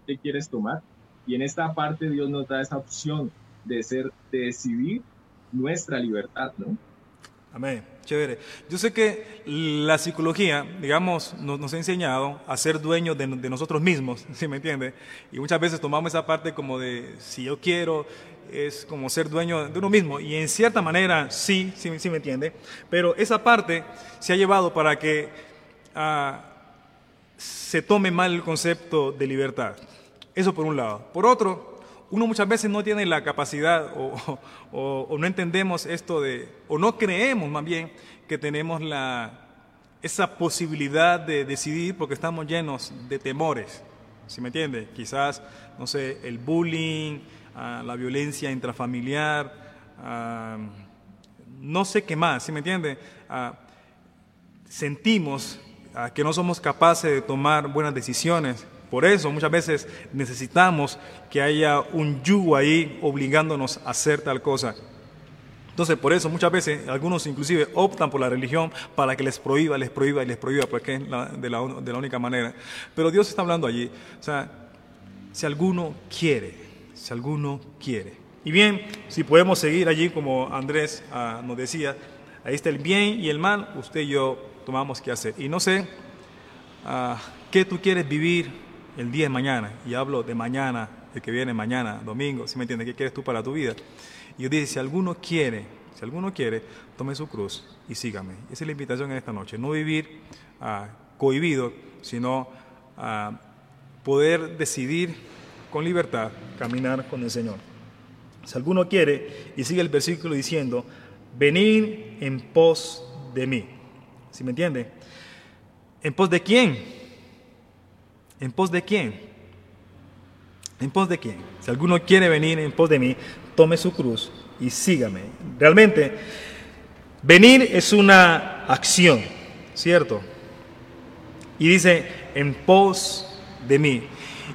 qué quieres tomar. Y en esta parte Dios nos da esa opción de ser, de decidir nuestra libertad, ¿no? Amén. Chévere. Yo sé que la psicología, digamos, nos, ha enseñado a ser dueños de, nosotros mismos, ¿sí me entiende? Y muchas veces tomamos esa parte como de, si yo quiero, es como ser dueño de uno mismo. Y en cierta manera, sí, sí, sí me entiende. Pero esa parte se ha llevado para que ah, se tome mal el concepto de libertad. Eso por un lado. Por otro, uno muchas veces no tiene la capacidad o, no entendemos esto de, o no creemos más bien que tenemos la, esa posibilidad de decidir porque estamos llenos de temores. ¿Sí me entiende? Quizás, no sé, el bullying, ah, la violencia intrafamiliar, ah, no sé qué más, ¿sí me entiende? Ah, sentimos que no somos capaces de tomar buenas decisiones por eso muchas veces necesitamos que haya un yugo ahí obligándonos a hacer tal cosa. Entonces, por eso muchas veces algunos inclusive optan por la religión para que les prohíba, les prohíba y les prohíba, porque es de, la, única manera. Pero Dios está hablando allí. O sea, si alguno quiere, si alguno quiere. Y bien, si podemos seguir allí como Andrés ah, nos decía, ahí está el bien y el mal, usted y yo tomamos que hacer. Y no sé uh, qué tú quieres vivir el día de mañana, y hablo de mañana, el que viene mañana, domingo, si me entiendes? ¿Qué quieres tú para tu vida? Y yo dije, si alguno quiere, si alguno quiere, tome su cruz y sígame. Esa es la invitación en esta noche, no vivir uh, cohibido, sino uh, poder decidir con libertad caminar con el Señor. Si alguno quiere, y sigue el versículo diciendo, venir en pos de mí. ¿Sí me entiende? ¿En pos de quién? ¿En pos de quién? ¿En pos de quién? Si alguno quiere venir en pos de mí, tome su cruz y sígame. Realmente, venir es una acción, ¿cierto? Y dice, en pos de mí.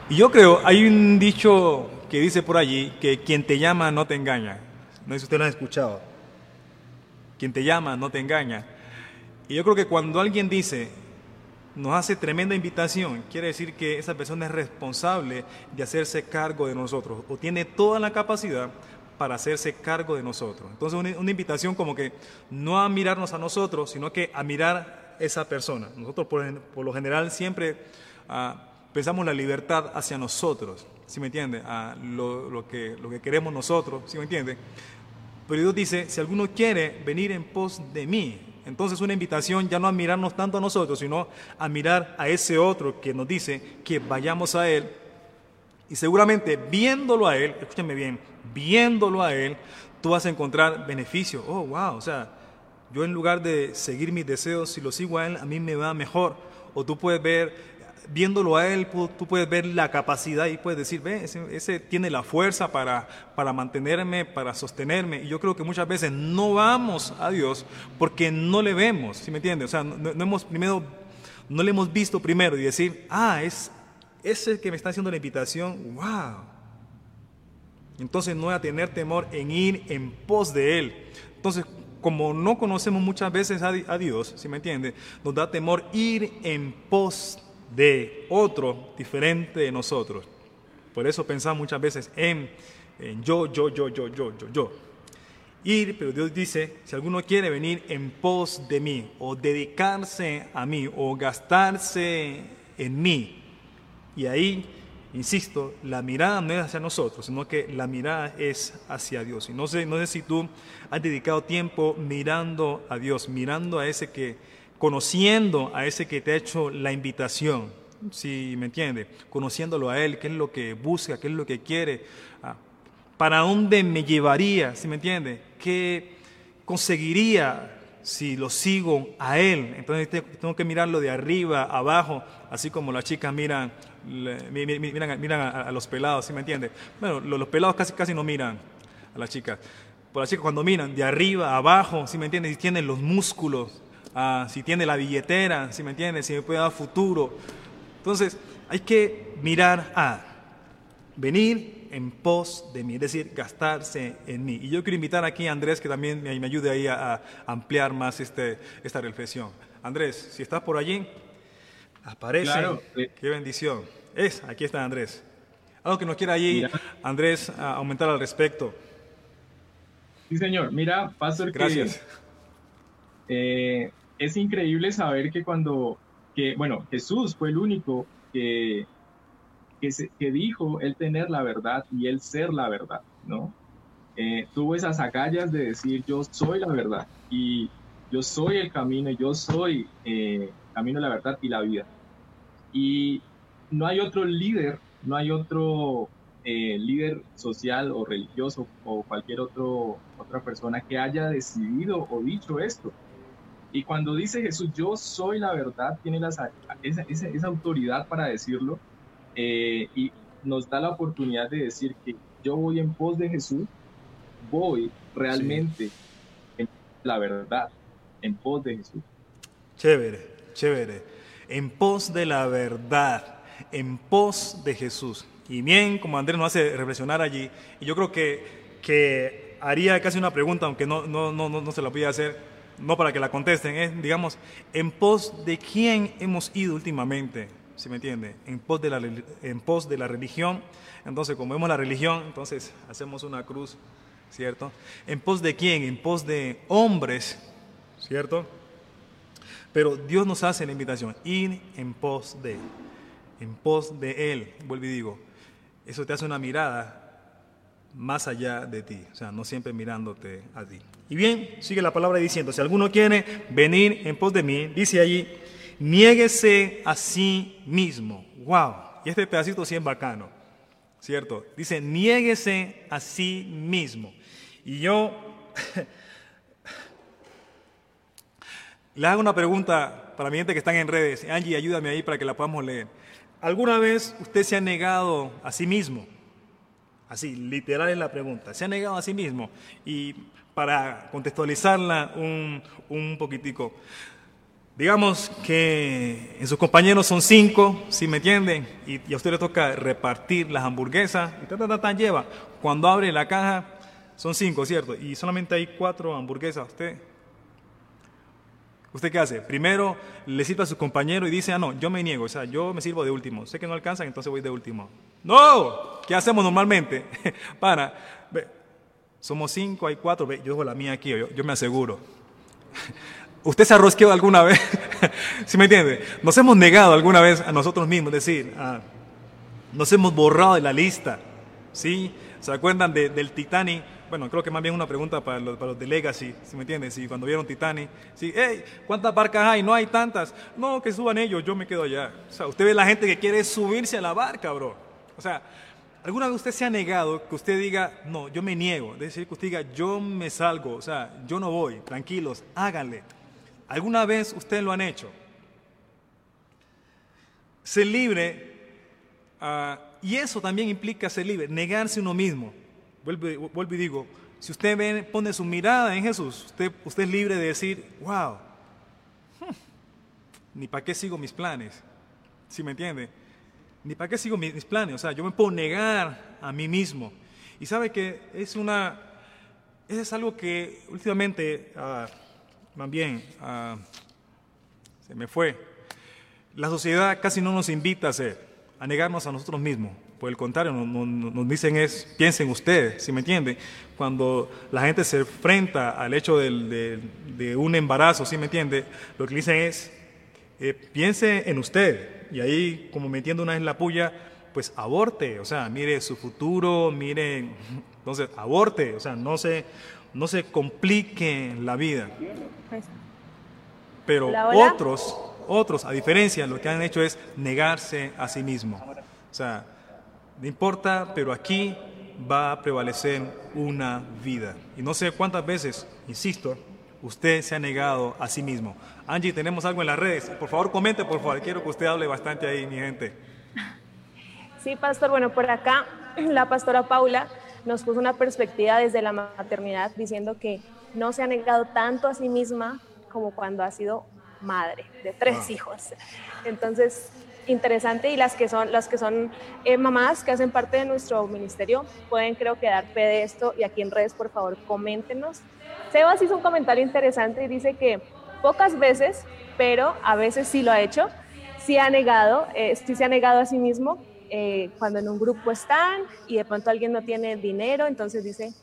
Y yo creo, hay un dicho que dice por allí, que quien te llama no te engaña. No sé si ustedes lo han escuchado. Quien te llama no te engaña. Y yo creo que cuando alguien dice, nos hace tremenda invitación, quiere decir que esa persona es responsable de hacerse cargo de nosotros o tiene toda la capacidad para hacerse cargo de nosotros. Entonces una, invitación como que no a mirarnos a nosotros, sino que a mirar esa persona. Nosotros por, lo general siempre ah, pensamos la libertad hacia nosotros, ¿sí me entiende? A lo, que, lo que queremos nosotros, ¿sí me entiende? Pero Dios dice, si alguno quiere venir en pos de mí, entonces una invitación ya no a mirarnos tanto a nosotros, sino a mirar a ese otro que nos dice que vayamos a Él. Y seguramente viéndolo a Él, escúchame bien, viéndolo a Él, tú vas a encontrar beneficio. Oh, wow, o sea, yo en lugar de seguir mis deseos, si lo sigo a Él, a mí me va mejor. O tú puedes ver viéndolo a él, tú puedes ver la capacidad y puedes decir, ve, ese, tiene la fuerza para, para mantenerme, para sostenerme. Y yo creo que muchas veces no vamos a Dios porque no le vemos, ¿sí me entiendes? O sea, no, hemos primero, no le hemos visto primero y decir, ah, es ese que me está haciendo la invitación, wow. Entonces no voy a tener temor en ir en pos de Él. Entonces, como no conocemos muchas veces a, Dios, ¿sí me entiende? Nos da temor ir en pos de otro diferente de nosotros. Por eso pensamos muchas veces en, yo, yo, yo, yo, yo, yo, yo. Ir, pero Dios dice, si alguno quiere venir en pos de mí, o dedicarse a mí, o gastarse en mí, y ahí, insisto, la mirada no es hacia nosotros, sino que la mirada es hacia Dios. Y no sé, no sé si tú has dedicado tiempo mirando a Dios, mirando a ese que conociendo a ese que te ha hecho la invitación, si me entiende, conociéndolo a él, qué es lo que busca, qué es lo que quiere. Ah, ¿Para dónde me llevaría? ¿Sí me entiende? ¿Qué conseguiría si lo sigo a Él? Entonces tengo que mirarlo de arriba, abajo, así como las chicas miran, miran, miran a, los pelados, ¿sí me entiende? Bueno, los, pelados casi, casi no miran a las chicas. Por las chicas cuando miran de arriba, abajo, ¿sí me entiende? Si tienen los músculos, ah, si tiene la billetera, ¿sí me entiende? Si me puede dar futuro. Entonces hay que mirar a venir en pos de mí, es decir, gastarse en mí. Y yo quiero invitar aquí a Andrés que también me, ayude ahí a, ampliar más este, esta reflexión. Andrés, si estás por allí, aparece. Qué bendición. Es, aquí está Andrés. Algo que nos quiera allí, Andrés, aumentar al respecto. Sí, señor. Mira, Pastor, Gracias. Eh, es increíble saber que cuando, que, bueno, Jesús fue el único que que, dijo él tener la verdad y él ser la verdad, ¿no? Eh, tuvo esas agallas de decir yo soy la verdad y yo soy el camino, yo soy eh, el camino, la verdad y la vida. Y no hay otro líder, no hay otro eh, líder social o religioso o cualquier otro, otra persona que haya decidido o dicho esto. Y cuando dice Jesús, yo soy la verdad, tiene esa, esa autoridad para decirlo, eh, y nos da la oportunidad de decir que yo voy en pos de Jesús, voy realmente en la verdad, en pos de Jesús. Chévere, chévere. En pos de la verdad, en pos de Jesús. Y bien, como Andrés nos hace reflexionar allí, y yo creo que, que haría casi una pregunta, aunque no, no, no, no se la voy a hacer, no para que la contesten, es, digamos, en pos de quién hemos ido últimamente ¿sí me entiende? En pos, de la, en pos de la religión. Entonces, como vemos la religión, entonces hacemos una cruz, ¿cierto? ¿En pos de quién? En pos de hombres, ¿cierto? Pero Dios nos hace la invitación, ir en pos de, en pos de Él. Vuelvo y digo, eso te hace una mirada más allá de ti, o sea, no siempre mirándote a ti. Y bien, sigue la palabra diciendo, si alguno quiere venir en pos de mí, dice allí, niéguese a sí mismo. ¡Wow! Y este pedacito sí es bacano, ¿cierto? Dice, niéguese a sí mismo. Y yo le hago una pregunta para mi gente que están en redes. Angie, ayúdame ahí para que la podamos leer. ¿Alguna vez usted se ha negado a sí mismo? Así, literal es la pregunta. ¿Se ha negado a sí mismo? Y para contextualizarla un, un poquitico, Digamos que en sus compañeros son cinco, si me entienden, y, a usted le toca repartir las hamburguesas, y ta, ta, lleva. Cuando abre la caja, son cinco, ¿cierto? Y solamente hay cuatro hamburguesas. ¿Usted ¿Usted qué hace? Primero le sirve a su compañero y dice, ah, no, yo me niego, o sea, yo me sirvo de último. Sé que no alcanzan, entonces voy de último. ¡No! ¿Qué hacemos normalmente? Para, somos cinco, hay cuatro, yo dejo la mía aquí, yo, yo me aseguro. ¿Usted se ha rosqueado alguna vez? ¿Sí me entiende? Nos hemos negado alguna vez a nosotros mismos, es decir, nos hemos borrado de la lista. ¿Sí? ¿Se acuerdan del Titanic? Bueno, creo que más bien una pregunta para los, para los de Legacy, ¿sí me entienden? Si cuando vieron Titanic, sí, hey, ¿cuántas barcas hay? No hay tantas. No, que suban ellos, yo me quedo allá. O sea, usted ve la gente que quiere subirse a la barca, bro. O sea, ¿alguna vez usted se ha negado que usted diga, no, yo me niego? Es decir, que usted diga, yo me salgo, o sea, yo no voy, tranquilos, háganle. ¿Alguna vez ustedes lo han hecho? Ser libre, ah, y eso también implica ser libre, negarse uno mismo. Vuelvo, y digo, si usted pone su mirada en Jesús, usted, usted es libre de decir, wow, ni para qué sigo mis planes, ¿sí me entiende? Ni para qué sigo mis, planes, o sea, yo me puedo negar a mí mismo. Y sabe que es una, es algo que últimamente... Ah, más bien, ah, se me fue. La sociedad casi no nos invita a a negarnos a nosotros mismos. Por el contrario, nos, dicen es, piensen ustedes, si me entienden. Cuando la gente se enfrenta al hecho de, un embarazo, si me entiende, lo que dicen es, eh, piense en usted. Y ahí, como metiendo una vez la puya, pues aborte, o sea, mire su futuro, mire, entonces aborte, o sea, no se, no se complique la vida. Pero otros, otros, a diferencia, lo que han hecho es negarse a sí mismo. O sea, no importa, pero aquí va a prevalecer una vida. Y no sé cuántas veces, insisto, usted se ha negado a sí mismo. Angie, tenemos algo en las redes. Por favor, comente, por favor. Quiero que usted hable bastante ahí, mi gente. Sí, pastor. Bueno, por acá la pastora Paula nos puso una perspectiva desde la maternidad diciendo que no se ha negado tanto a sí misma como cuando ha sido madre de tres hijos. Entonces, interesante y las que son, las que son eh, mamás que hacen parte de nuestro ministerio pueden creo que dar fe de esto y aquí en redes por favor coméntenos. Sebas hizo un comentario interesante y dice que pocas veces, pero a veces sí lo ha hecho, sí ha negado, eh, sí se ha negado a sí mismo eh, cuando en un grupo están y de pronto alguien no tiene dinero, entonces dice,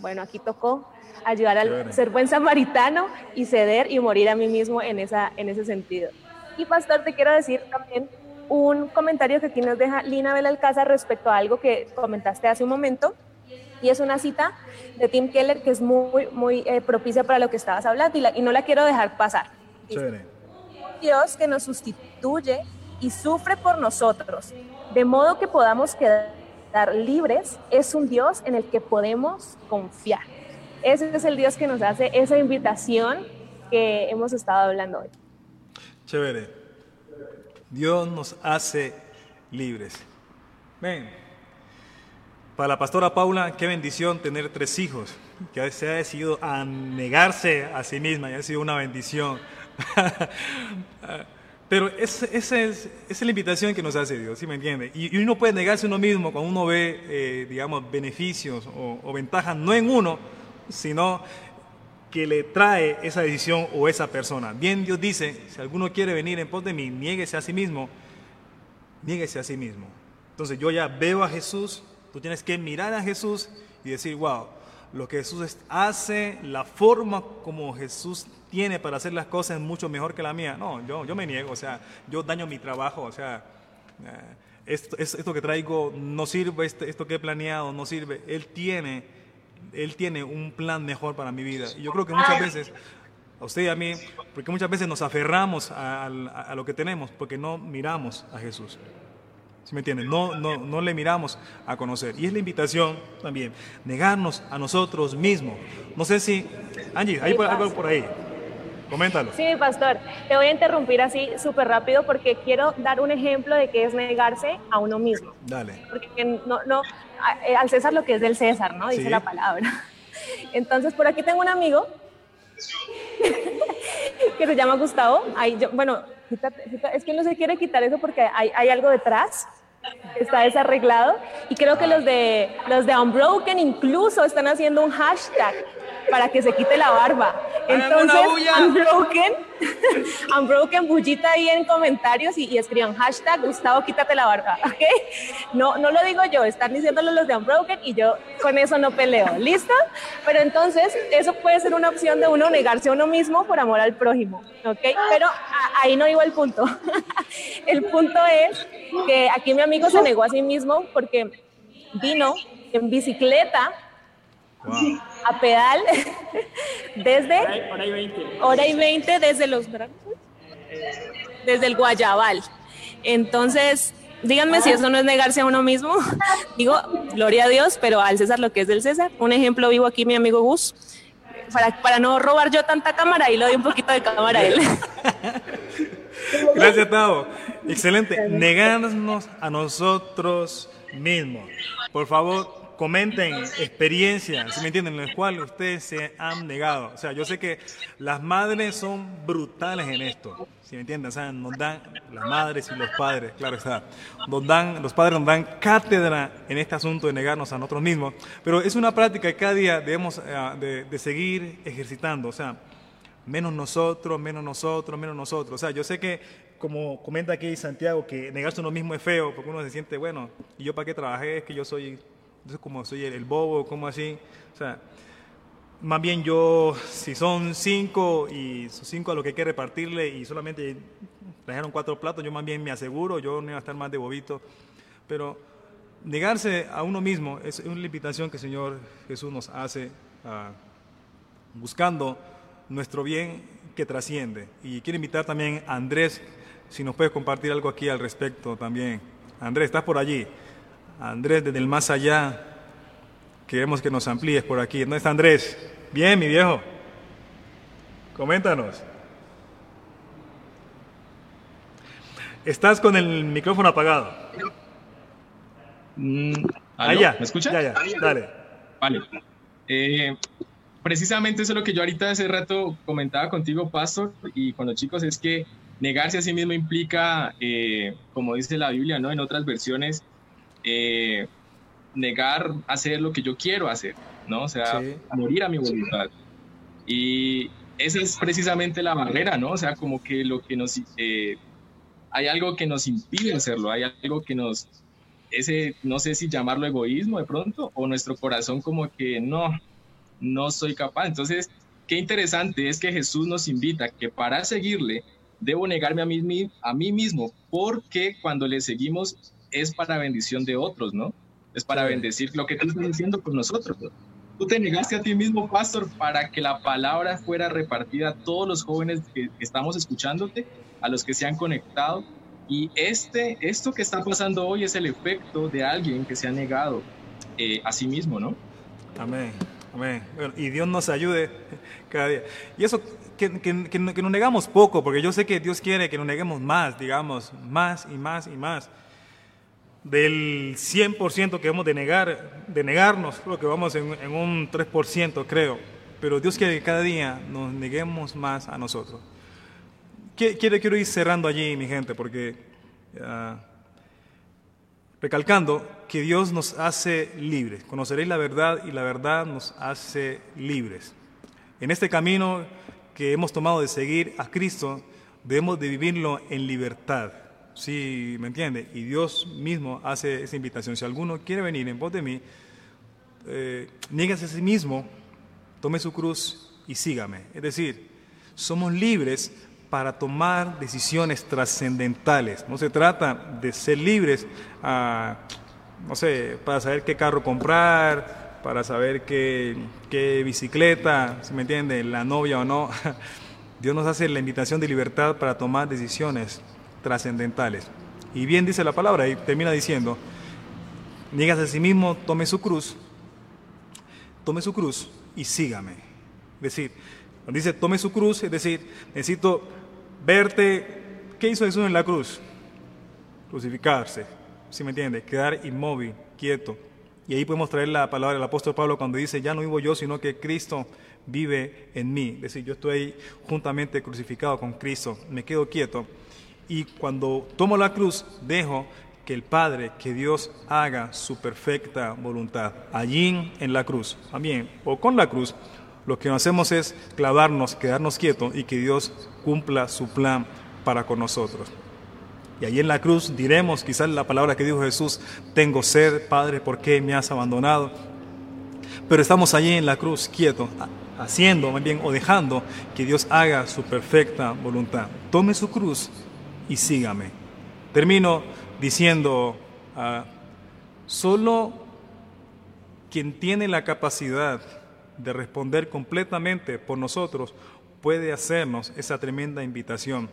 bueno, aquí tocó ayudar al ser buen samaritano y ceder y morir a mí mismo en, esa, en ese sentido. Y pastor, te quiero decir también un comentario que aquí nos deja Lina Belalcázar respecto a algo que comentaste hace un momento, y es una cita de Tim Keller que es muy, muy eh, propicia para lo que estabas hablando y, y, no la quiero dejar pasar. Dios que nos sustituye y sufre por nosotros, de modo que podamos quedar libres, es un Dios en el que podemos confiar. Ese es el Dios que nos hace esa invitación que hemos estado hablando hoy. Chévere. Dios nos hace libres. Ven. Para la pastora Paula, qué bendición tener tres hijos, que se ha decidido a negarse a sí misma y ha sido una bendición. Pero esa es, es, la invitación que nos hace Dios, ¿sí me entiende? Y, uno puede negarse a uno mismo cuando uno ve, eh, digamos, beneficios o, o ventajas, no en uno, sino que le trae esa decisión o esa persona. Bien, Dios dice, si alguno quiere venir en pos de mí, niéguese a sí mismo, niéguese a sí mismo. Entonces yo ya veo a Jesús, tú tienes que mirar a Jesús y decir, wow, lo que Jesús hace, la forma como Jesús tiene para hacer las cosas es mucho mejor que la mía. No, yo, yo me niego, o sea, yo daño mi trabajo, o sea, eh, esto, esto, que traigo no sirve, esto, esto que he planeado no sirve. Él tiene él tiene un plan mejor para mi vida. Y yo creo que muchas veces, a usted y a mí, porque muchas veces nos aferramos a, lo que tenemos porque no miramos a Jesús. ¿Sí me entienden? No, no, no le miramos a conocer. Y es la invitación también, negarnos a nosotros mismos. No sé si, Angie, hay algo por ahí. Coméntalo. Sí, pastor. Te voy a interrumpir así súper rápido porque quiero dar un ejemplo de qué es negarse a uno mismo. Dale. Porque no, no, eh, al César lo que es del César, ¿no? Dice la palabra. Entonces, por aquí tengo un amigo que se llama Gustavo. Ahí yo, bueno, es que no se quiere quitar eso porque hay, hay algo detrás está desarreglado y creo que los de los de Unbroken incluso están haciendo un hashtag para que se quite la barba. Entonces, Unbroken, Unbroken, bullita ahí en comentarios y, escriban hashtag Gustavo, quítate la barba, ¿ok? No, no lo digo yo, están diciéndolo los de Unbroken y yo con eso no peleo, ¿listo? Pero entonces, eso puede ser una opción de uno negarse a uno mismo por amor al prójimo, ¿ok? Pero ahí no digo el punto. el punto es que aquí mi amigo se negó a sí mismo porque vino en bicicleta a pedal desde hora y 20. Hora y 20 desde los desde el Guayabal. Entonces, díganme si eso no es negarse a uno mismo. Digo, gloria a Dios, pero al César lo que es del César. Un ejemplo vivo aquí mi amigo Gus. Para, para no robar yo tanta cámara y le doy un poquito de cámara a él. Gracias, Tavo. Excelente. Negarnos a nosotros mismos. Por favor, comenten experiencias, me entienden?, en las cuales ustedes se han negado. O sea, yo sé que las madres son brutales en esto, ¿sí me entienden? O sea, nos dan, las madres y los padres, claro está, nos dan, los padres nos dan cátedra en este asunto de negarnos a nosotros mismos, pero es una práctica que cada día debemos eh, de, seguir ejercitando, o sea, menos nosotros, menos nosotros, menos nosotros. O sea, yo sé que, como comenta aquí Santiago, que negarse a uno mismo es feo, porque uno se siente, bueno, ¿y yo para qué trabajé? Es que yo soy entonces, como soy el, bobo, como así. O sea, más bien yo, si son cinco y son cinco a lo que hay que repartirle y solamente trajeron cuatro platos, yo más bien me aseguro, yo no voy a estar más de bobito. Pero negarse a uno mismo es una invitación que el Señor Jesús nos hace ah, buscando nuestro bien que trasciende. Y quiero invitar también a Andrés, si nos puede compartir algo aquí al respecto también. Andrés, ¿estás por allí? Andrés desde el más allá. Queremos que nos amplíes por aquí. ¿Dónde está Andrés? Bien, mi viejo. Coméntanos. Estás con el micrófono apagado. Mm, Ah, ya. ¿Me escucha? Ya, ya. Dale. Vale. Eh, precisamente eso es lo que yo ahorita hace rato comentaba contigo, Pastor, y con los chicos, es que negarse a sí mismo implica, eh, como dice la Biblia, ¿no? En otras versiones, eh, negar hacer lo que yo quiero hacer, ¿no? O sea, Sí. morir a mi voluntad. Y esa es precisamente la barrera, ¿no? O sea, como que lo que nos... eh, hay algo que nos impide hacerlo, hay algo que nos... Ese, no sé si llamarlo egoísmo de pronto, o nuestro corazón como que no, no soy capaz. Entonces, qué interesante es que Jesús nos invita que para seguirle debo negarme a mí, a mí mismo, porque cuando le seguimos es para bendición de otros, ¿no? Es para bendecir lo que tú estás haciendo con nosotros. ¿no? Tú te negaste a ti mismo, pastor, para que la palabra fuera repartida a todos los jóvenes que, que estamos escuchándote, a los que se han conectado. Y este, esto que está pasando hoy es el efecto de alguien que se ha negado eh, a sí mismo, ¿no? Amén. Amén. Y Dios nos ayude cada día. Y eso, que, que- que no- que nos negamos poco, porque yo sé que Dios quiere que nos neguemos más, digamos, más y más y más. Del 100% que hemos de negar, de negarnos, creo que vamos en, en un 3%, creo. Pero Dios quiere que cada día nos neguemos más a nosotros. Qui- Quiero, quiero ir cerrando allí, mi gente, porque ah, recalcando que Dios nos hace libres. Conoceréis la verdad y la verdad nos hace libres. En este camino que hemos tomado de seguir a Cristo, debemos de vivirlo en libertad. ¿Sí me entiende? Y Dios mismo hace esa invitación. Si alguno quiere venir en pos de mí, eh, a sí mismo, tome su cruz y sígame. Es decir, somos libres para tomar decisiones trascendentales. No se trata de ser libres, ah, no sé, para saber qué carro comprar, para saber qué, qué bicicleta, si me entiende, la novia o no. Dios nos hace la invitación de libertad para tomar decisiones trascendentales. Y bien dice la palabra y termina diciendo, niegas a sí mismo, tome su cruz, tome su cruz y sígame. Es decir, cuando dice tome su cruz, es decir, necesito verte, ¿qué hizo Jesús en la cruz? Crucificarse, ¿sí me entiende? Quedar inmóvil, quieto. Y ahí podemos traer la palabra del apóstol Pablo cuando dice, ya no vivo yo, sino que Cristo vive en mí. Es decir, yo estoy juntamente crucificado con Cristo, me quedo quieto. Y cuando tomo la cruz, dejo que el Padre, que Dios haga su perfecta voluntad. Allí en la cruz, también, o con la cruz, lo que hacemos es clavarnos, quedarnos quietos y que Dios cumpla su plan para con nosotros. Y allí en la cruz diremos quizás la palabra que dijo Jesús, tengo sed, Padre, ¿por qué me has abandonado? Pero estamos allí en la cruz quietos, haciendo más bien o dejando que Dios haga su perfecta voluntad. Tome su cruz y sígame. Termino diciendo, uh, solo quien tiene la capacidad de responder completamente por nosotros puede hacernos esa tremenda invitación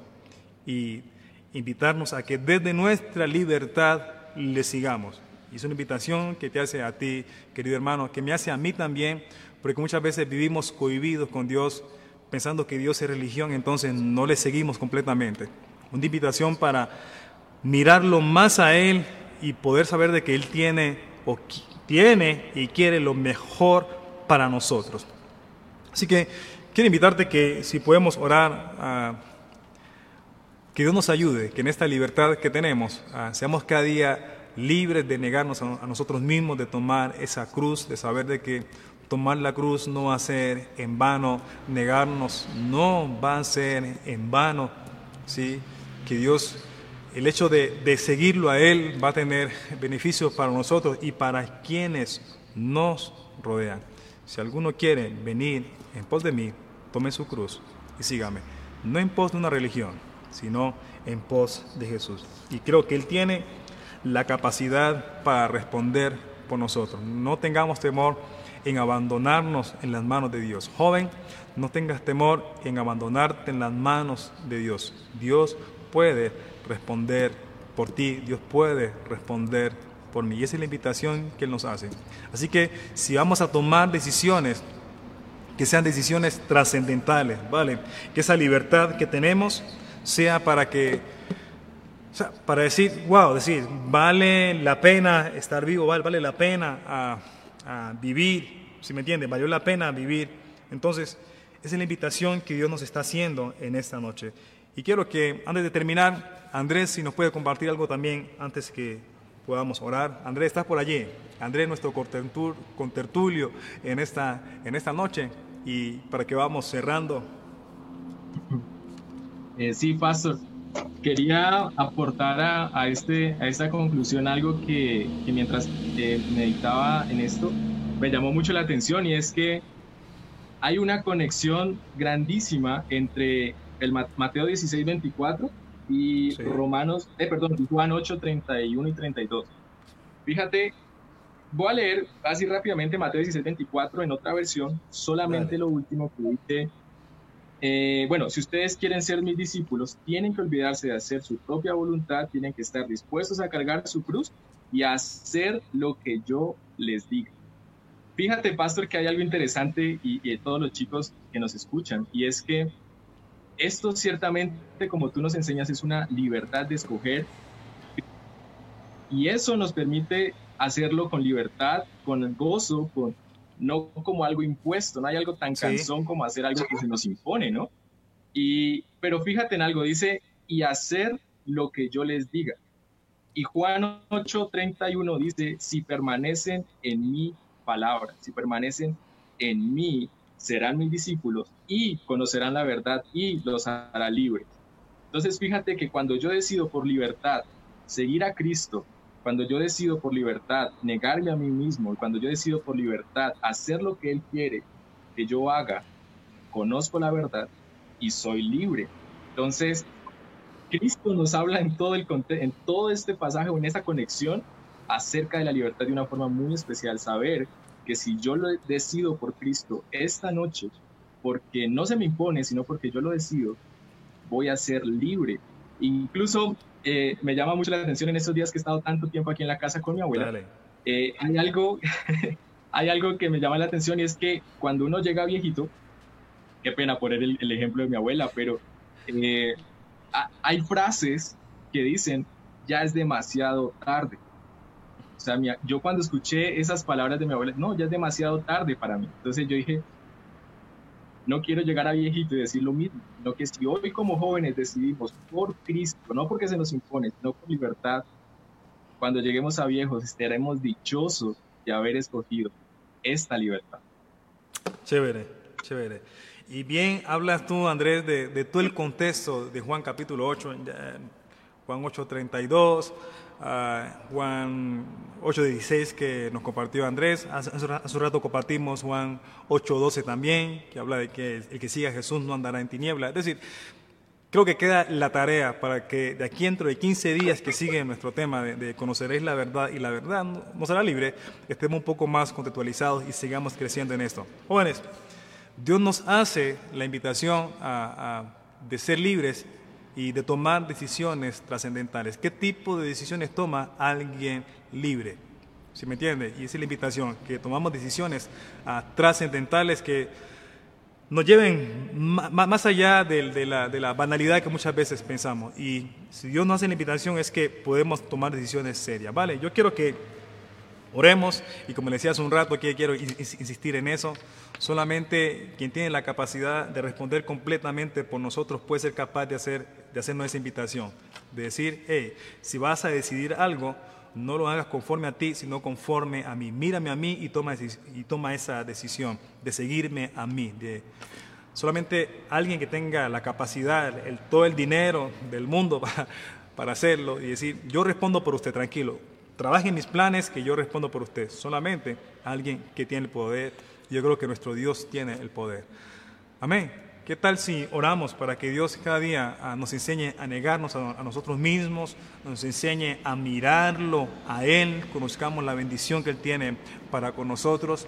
y invitarnos a que desde nuestra libertad le sigamos. Y es una invitación que te hace a ti, querido hermano, que me hace a mí también, porque muchas veces vivimos cohibidos con Dios, pensando que Dios es religión, entonces no le seguimos completamente. Una invitación para mirarlo más a Él y poder saber de que Él tiene, o tiene y quiere lo mejor para nosotros. Así que quiero invitarte que si podemos orar, uh, que Dios nos ayude, que en esta libertad que tenemos uh, seamos cada día libres de negarnos a, a, nosotros mismos, de tomar esa cruz, de saber de que tomar la cruz no va a ser en vano, negarnos no va a ser en vano, ¿sí? que Dios, el hecho de, de seguirlo a Él va a tener beneficios para nosotros y para quienes nos rodean. Si alguno quiere venir en pos de mí, tome su cruz y sígame. No en pos de una religión, sino en pos de Jesús. Y creo que Él tiene la capacidad para responder por nosotros. No tengamos temor en abandonarnos en las manos de Dios. Joven, no tengas temor en abandonarte en las manos de Dios. Dios puede responder por ti, Dios puede responder por mí. Y esa es la invitación que Él nos hace. Así que si vamos a tomar decisiones, que sean decisiones trascendentales, ¿vale? Que esa libertad que tenemos sea para que, para decir, wow, decir, vale la pena estar vivo, vale, vale la pena a, a vivir, si me entiende, valió la pena vivir. Entonces, esa es la invitación que Dios nos está haciendo en esta noche. Y quiero que, antes de terminar, Andrés, si nos puede compartir algo también antes que podamos orar. Andrés, ¿estás por allí? Andrés, nuestro contertulio en esta, en esta noche y para que vamos cerrando. Eh, sí, Pastor. Quería aportar a, este, a esta conclusión algo que, mientras eh, meditaba en esto me llamó mucho la atención y es que hay una conexión grandísima entre el Mateo 16, 24 y Romanos, eh, perdón, Juan 8, 31 y 32. Fíjate Voy a leer así rápidamente Mateo 16, 24 en otra versión, solamente lo último que dice. Eh, bueno, si ustedes quieren ser mis discípulos, tienen que olvidarse de hacer su propia voluntad, tienen que estar dispuestos a cargar su cruz y hacer lo que yo les diga. Fíjate, pastor, que hay algo interesante y, y todos los chicos que nos escuchan, y es que esto ciertamente, como tú nos enseñas, es una libertad de escoger. Y eso nos permite hacerlo con libertad, con gozo, con, no como algo impuesto, no hay algo tan cansón como hacer algo que se nos impone, ¿no? Y, pero fíjate en algo, dice, y hacer lo que yo les diga. Y Juan 8:31 dice, si permanecen en mi palabra, si permanecen en mí, serán mis discípulos y conocerán la verdad y los hará libres. Entonces fíjate que cuando yo decido por libertad seguir a Cristo, cuando yo decido por libertad negarme a mí mismo, cuando yo decido por libertad hacer lo que Él quiere que yo haga, conozco la verdad y soy libre. Entonces, Cristo nos habla en todo, el, en todo este pasaje o en esa conexión acerca de la libertad de una forma muy especial. Saber que si yo lo decido por Cristo esta noche, porque no se me impone, sino porque yo lo decido, voy a ser libre. Incluso eh, me llama mucho la atención en estos días que he estado tanto tiempo aquí en la casa con mi abuela. Eh, hay, algo, hay algo que me llama la atención y es que cuando uno llega viejito, qué pena poner el, ejemplo de mi abuela, pero eh, hay frases que dicen, ya es demasiado tarde. O sea, yo cuando escuché esas palabras de mi abuela, no, ya es demasiado tarde para mí. Entonces yo dije, no quiero llegar a viejito y decir lo mismo, sino que si hoy como jóvenes decidimos por Cristo, no porque se nos impone, sino por libertad, cuando lleguemos a viejos estaremos dichosos de haber escogido esta libertad. Chévere, chévere. Y bien hablas tú, Andrés, de, de todo el contexto de Juan capítulo 8, Juan 8, 32, Juan 8.16 que nos compartió Andrés. Hace, hace, un rato compartimos Juan 8.12 también, que habla de que el que siga a Jesús no andará en tiniebla. Es decir, creo que queda la tarea para que de aquí dentro de 15 días que sigue nuestro tema de, conoceréis la verdad y la verdad nos hará libre, estemos un poco más contextualizados y sigamos creciendo en esto. Jóvenes, Dios nos hace la invitación de ser libres y de tomar decisiones trascendentales. ¿Qué tipo de decisiones toma alguien libre? ¿Sí me entiende? Y esa es la invitación, que tomamos decisiones ah, trascendentales que nos lleven más allá de, la, de, la, banalidad que muchas veces pensamos. Y si Dios nos hace la invitación es que podemos tomar decisiones serias. ¿Vale? Yo quiero que oremos y como le decía hace un rato, aquí quiero insistir en eso. Solamente quien tiene la capacidad de responder completamente por nosotros puede ser capaz de, hacer, de hacernos esa invitación. De decir, hey, si vas a decidir algo, no lo hagas conforme a ti, sino conforme a mí. Mírame a mí y toma, y toma esa decisión de seguirme a mí. De, solamente alguien que tenga la capacidad, todo el dinero del mundo para, para hacerlo y decir, yo respondo por usted, tranquilo. Trabaje en mis planes que yo respondo por usted. Solamente alguien que tiene el poder yo creo que nuestro Dios tiene el poder. Amén. ¿Qué tal si oramos para que Dios cada día ah, nos enseñe a negarnos a, nosotros mismos, nos enseñe a mirarlo a Él, conozcamos la bendición que Él tiene para con nosotros?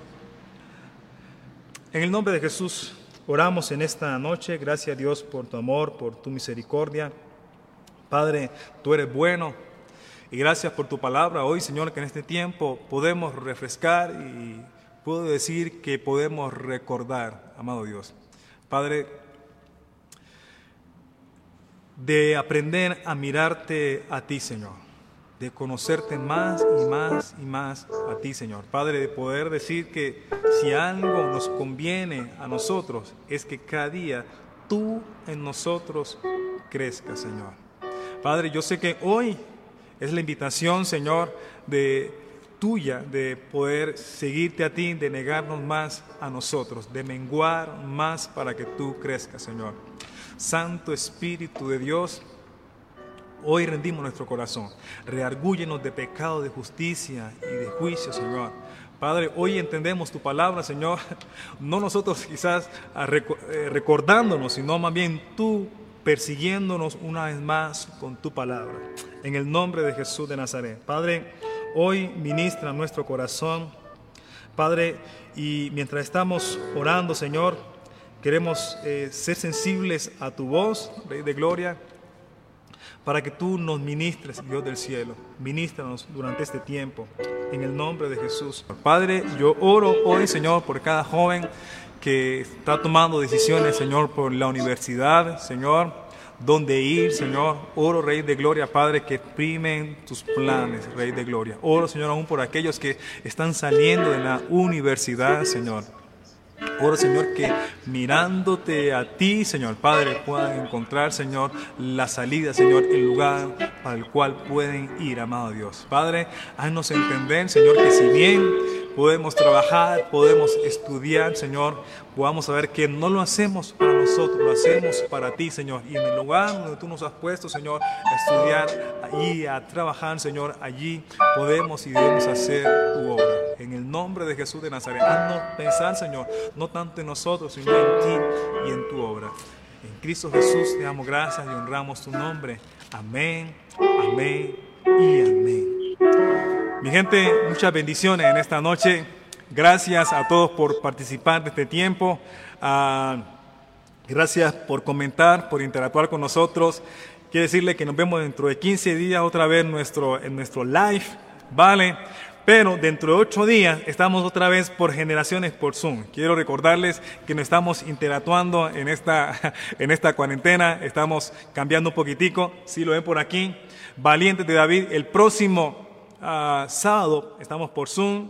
En el nombre de Jesús oramos en esta noche. Gracias a Dios por tu amor, por tu misericordia. Padre, tú eres bueno Y gracias por tu palabra hoy, Señor, que en este tiempo podemos refrescar y puedo decir que podemos recordar, amado Dios. Padre, de aprender a mirarte a ti, Señor, de conocerte más y más y más a ti, Señor. Padre, de poder decir que si algo nos conviene a nosotros es que cada día tú en nosotros crezcas, Señor. Padre, yo sé que hoy es la invitación, Señor, de tuya de poder seguirte a ti, de negarnos más a nosotros, de menguar más para que tú crezcas, Señor. Santo Espíritu de Dios, hoy rendimos nuestro corazón. Reargúyenos de pecado, de justicia y de juicio, Señor. Padre, hoy entendemos tu palabra, Señor, no nosotros quizás eh, recordándonos, sino más bien tú persiguiéndonos una vez más con tu palabra. En el nombre de Jesús de Nazaret. Padre, hoy ministra nuestro corazón. Padre, y mientras estamos orando, Señor, queremos eh, ser sensibles a tu voz, Rey de Gloria, para que tú nos ministres, Dios del cielo. Ministranos durante este tiempo, en el nombre de Jesús. Padre, yo oro hoy, Señor, por cada joven que está tomando decisiones, Señor, por la universidad, Señor, dónde ir, Señor. Oro, Rey de Gloria, Padre, que primen tus planes, Rey de Gloria. Oro, Señor, aún por aquellos que están saliendo de la universidad, Señor. Oro, Señor, que mirándote a ti, Señor Padre, puedan encontrar, Señor, la salida, Señor, el lugar para el cual pueden ir, amado Dios. Padre, haznos entender, Señor, que si bien podemos trabajar, podemos estudiar, Señor, podamos saber que no lo hacemos para nosotros, lo hacemos para ti, Señor. Y en el lugar donde tú nos has puesto, Señor, a estudiar y a trabajar, Señor, allí podemos y debemos hacer tu obra. En el nombre de Jesús de Nazaret, haznos pensar, Señor, no tanto en nosotros, sino en ti y en tu obra. En Cristo Jesús te damos gracias y honramos tu nombre. Amén, amén y amén. Mi gente, muchas bendiciones en esta noche. Gracias a todos por participar de este tiempo. Ah, gracias por comentar, por interactuar con nosotros. Quiero decirle que nos vemos dentro de 15 días otra vez nuestro, en nuestro live, ¿vale? Pero dentro de ocho días estamos otra vez por generaciones por Zoom. Quiero recordarles que nos estamos interactuando en esta, en esta cuarentena, estamos cambiando un poquitico, si lo ven por aquí. Valientes de David, el próximo Ah, sábado estamos por Zoom.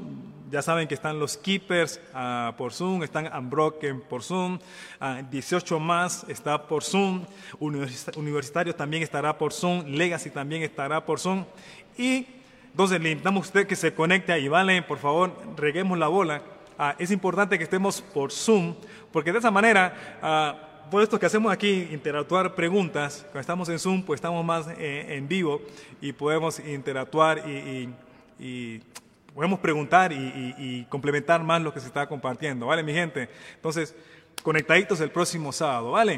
Ya saben que están los Keepers ah, por Zoom, están Unbroken por Zoom, 18 ah, más está por Zoom, Universitario también estará por Zoom, Legacy también estará por Zoom. Y entonces le invitamos a usted que se conecte ahí, ¿vale? Por favor, reguemos la bola. es importante que estemos por Zoom, porque de esa manera por esto que hacemos aquí, interactuar preguntas, cuando estamos en Zoom, pues estamos más eh, en vivo y podemos interactuar y, podemos preguntar y, complementar más lo que se está compartiendo, ¿vale, mi gente? Entonces, conectaditos el próximo sábado, ¿vale?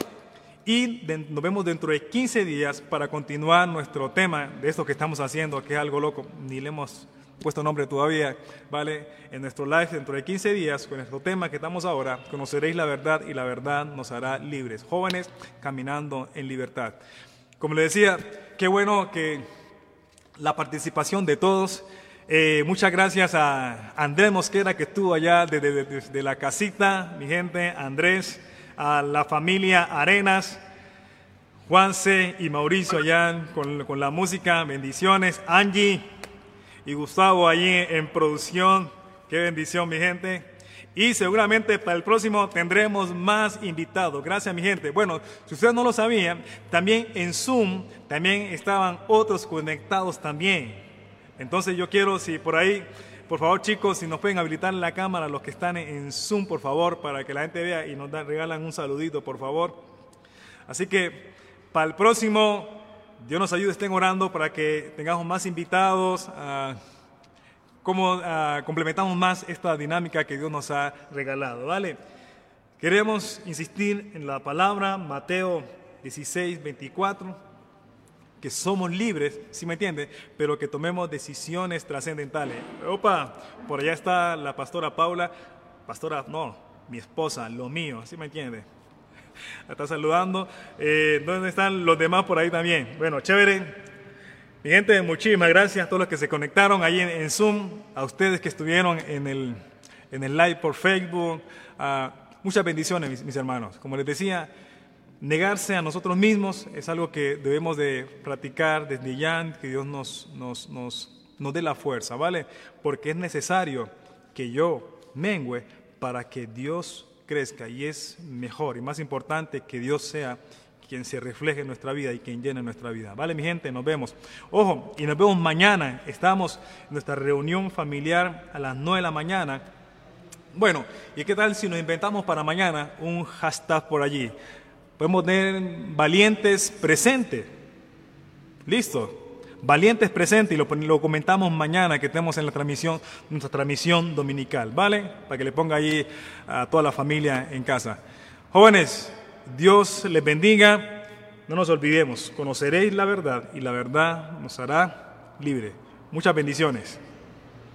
Y nos vemos dentro de 15 días para continuar nuestro tema de esto que estamos haciendo, que es algo loco, ni le hemos puesto nombre todavía, ¿vale? En nuestro live dentro de 15 días, con nuestro tema que estamos ahora, conoceréis la verdad y la verdad nos hará libres. Jóvenes caminando en libertad. Como le decía, qué bueno que la participación de todos. Eh, muchas gracias a Andrés Mosquera que estuvo allá desde la casita, mi gente, Andrés, a la familia Arenas, Juanse y Mauricio allá con, con la música, bendiciones, Angie y Gustavo allí en producción. Qué bendición, mi gente. Y seguramente para el próximo tendremos más invitados. Gracias, mi gente. Bueno, si ustedes no lo sabían, también en Zoom también estaban otros conectados también. Entonces yo quiero, si por ahí, por favor chicos, si nos pueden habilitar la cámara, los que están en Zoom, por favor, para que la gente vea y nos regalan un saludito, por favor. Así que para el próximo Dios nos ayude, estén orando para que tengamos más invitados, uh, cómo ah, complementamos más esta dinámica que Dios nos ha regalado, ¿vale? Queremos insistir en la palabra Mateo 16, 24, que somos libres, si me entiende, pero que tomemos decisiones trascendentales. Opa, por allá está la pastora Paula, pastora, no, mi esposa, lo mío, ¿sí me entiende? está saludando. Eh, ¿Dónde están los demás por ahí también? Bueno, chévere. Mi gente, muchísimas gracias a todos los que se conectaron ahí en, Zoom, a ustedes que estuvieron en el, en el live por Facebook. muchas bendiciones, mis, hermanos. Como les decía, negarse a nosotros mismos es algo que debemos de practicar desde ya, que Dios nos, nos, nos, nos dé la fuerza, ¿vale? Porque es necesario que yo mengüe para que Dios crezca y es mejor y más importante que Dios sea quien se refleje en nuestra vida y quien llene nuestra vida. Vale, mi gente, nos vemos. Ojo, y nos vemos mañana. Estamos en nuestra reunión familiar a las 9 de la mañana. Bueno, ¿y qué tal si nos inventamos para mañana un hashtag por allí? Podemos tener valientes presentes. Listo. Valientes presentes y lo, lo, comentamos mañana que tenemos en la transmisión, nuestra transmisión dominical, ¿vale? Para que le ponga ahí a toda la familia en casa. Jóvenes, Dios les bendiga. No nos olvidemos, conoceréis la verdad y la verdad nos hará libre. Muchas bendiciones.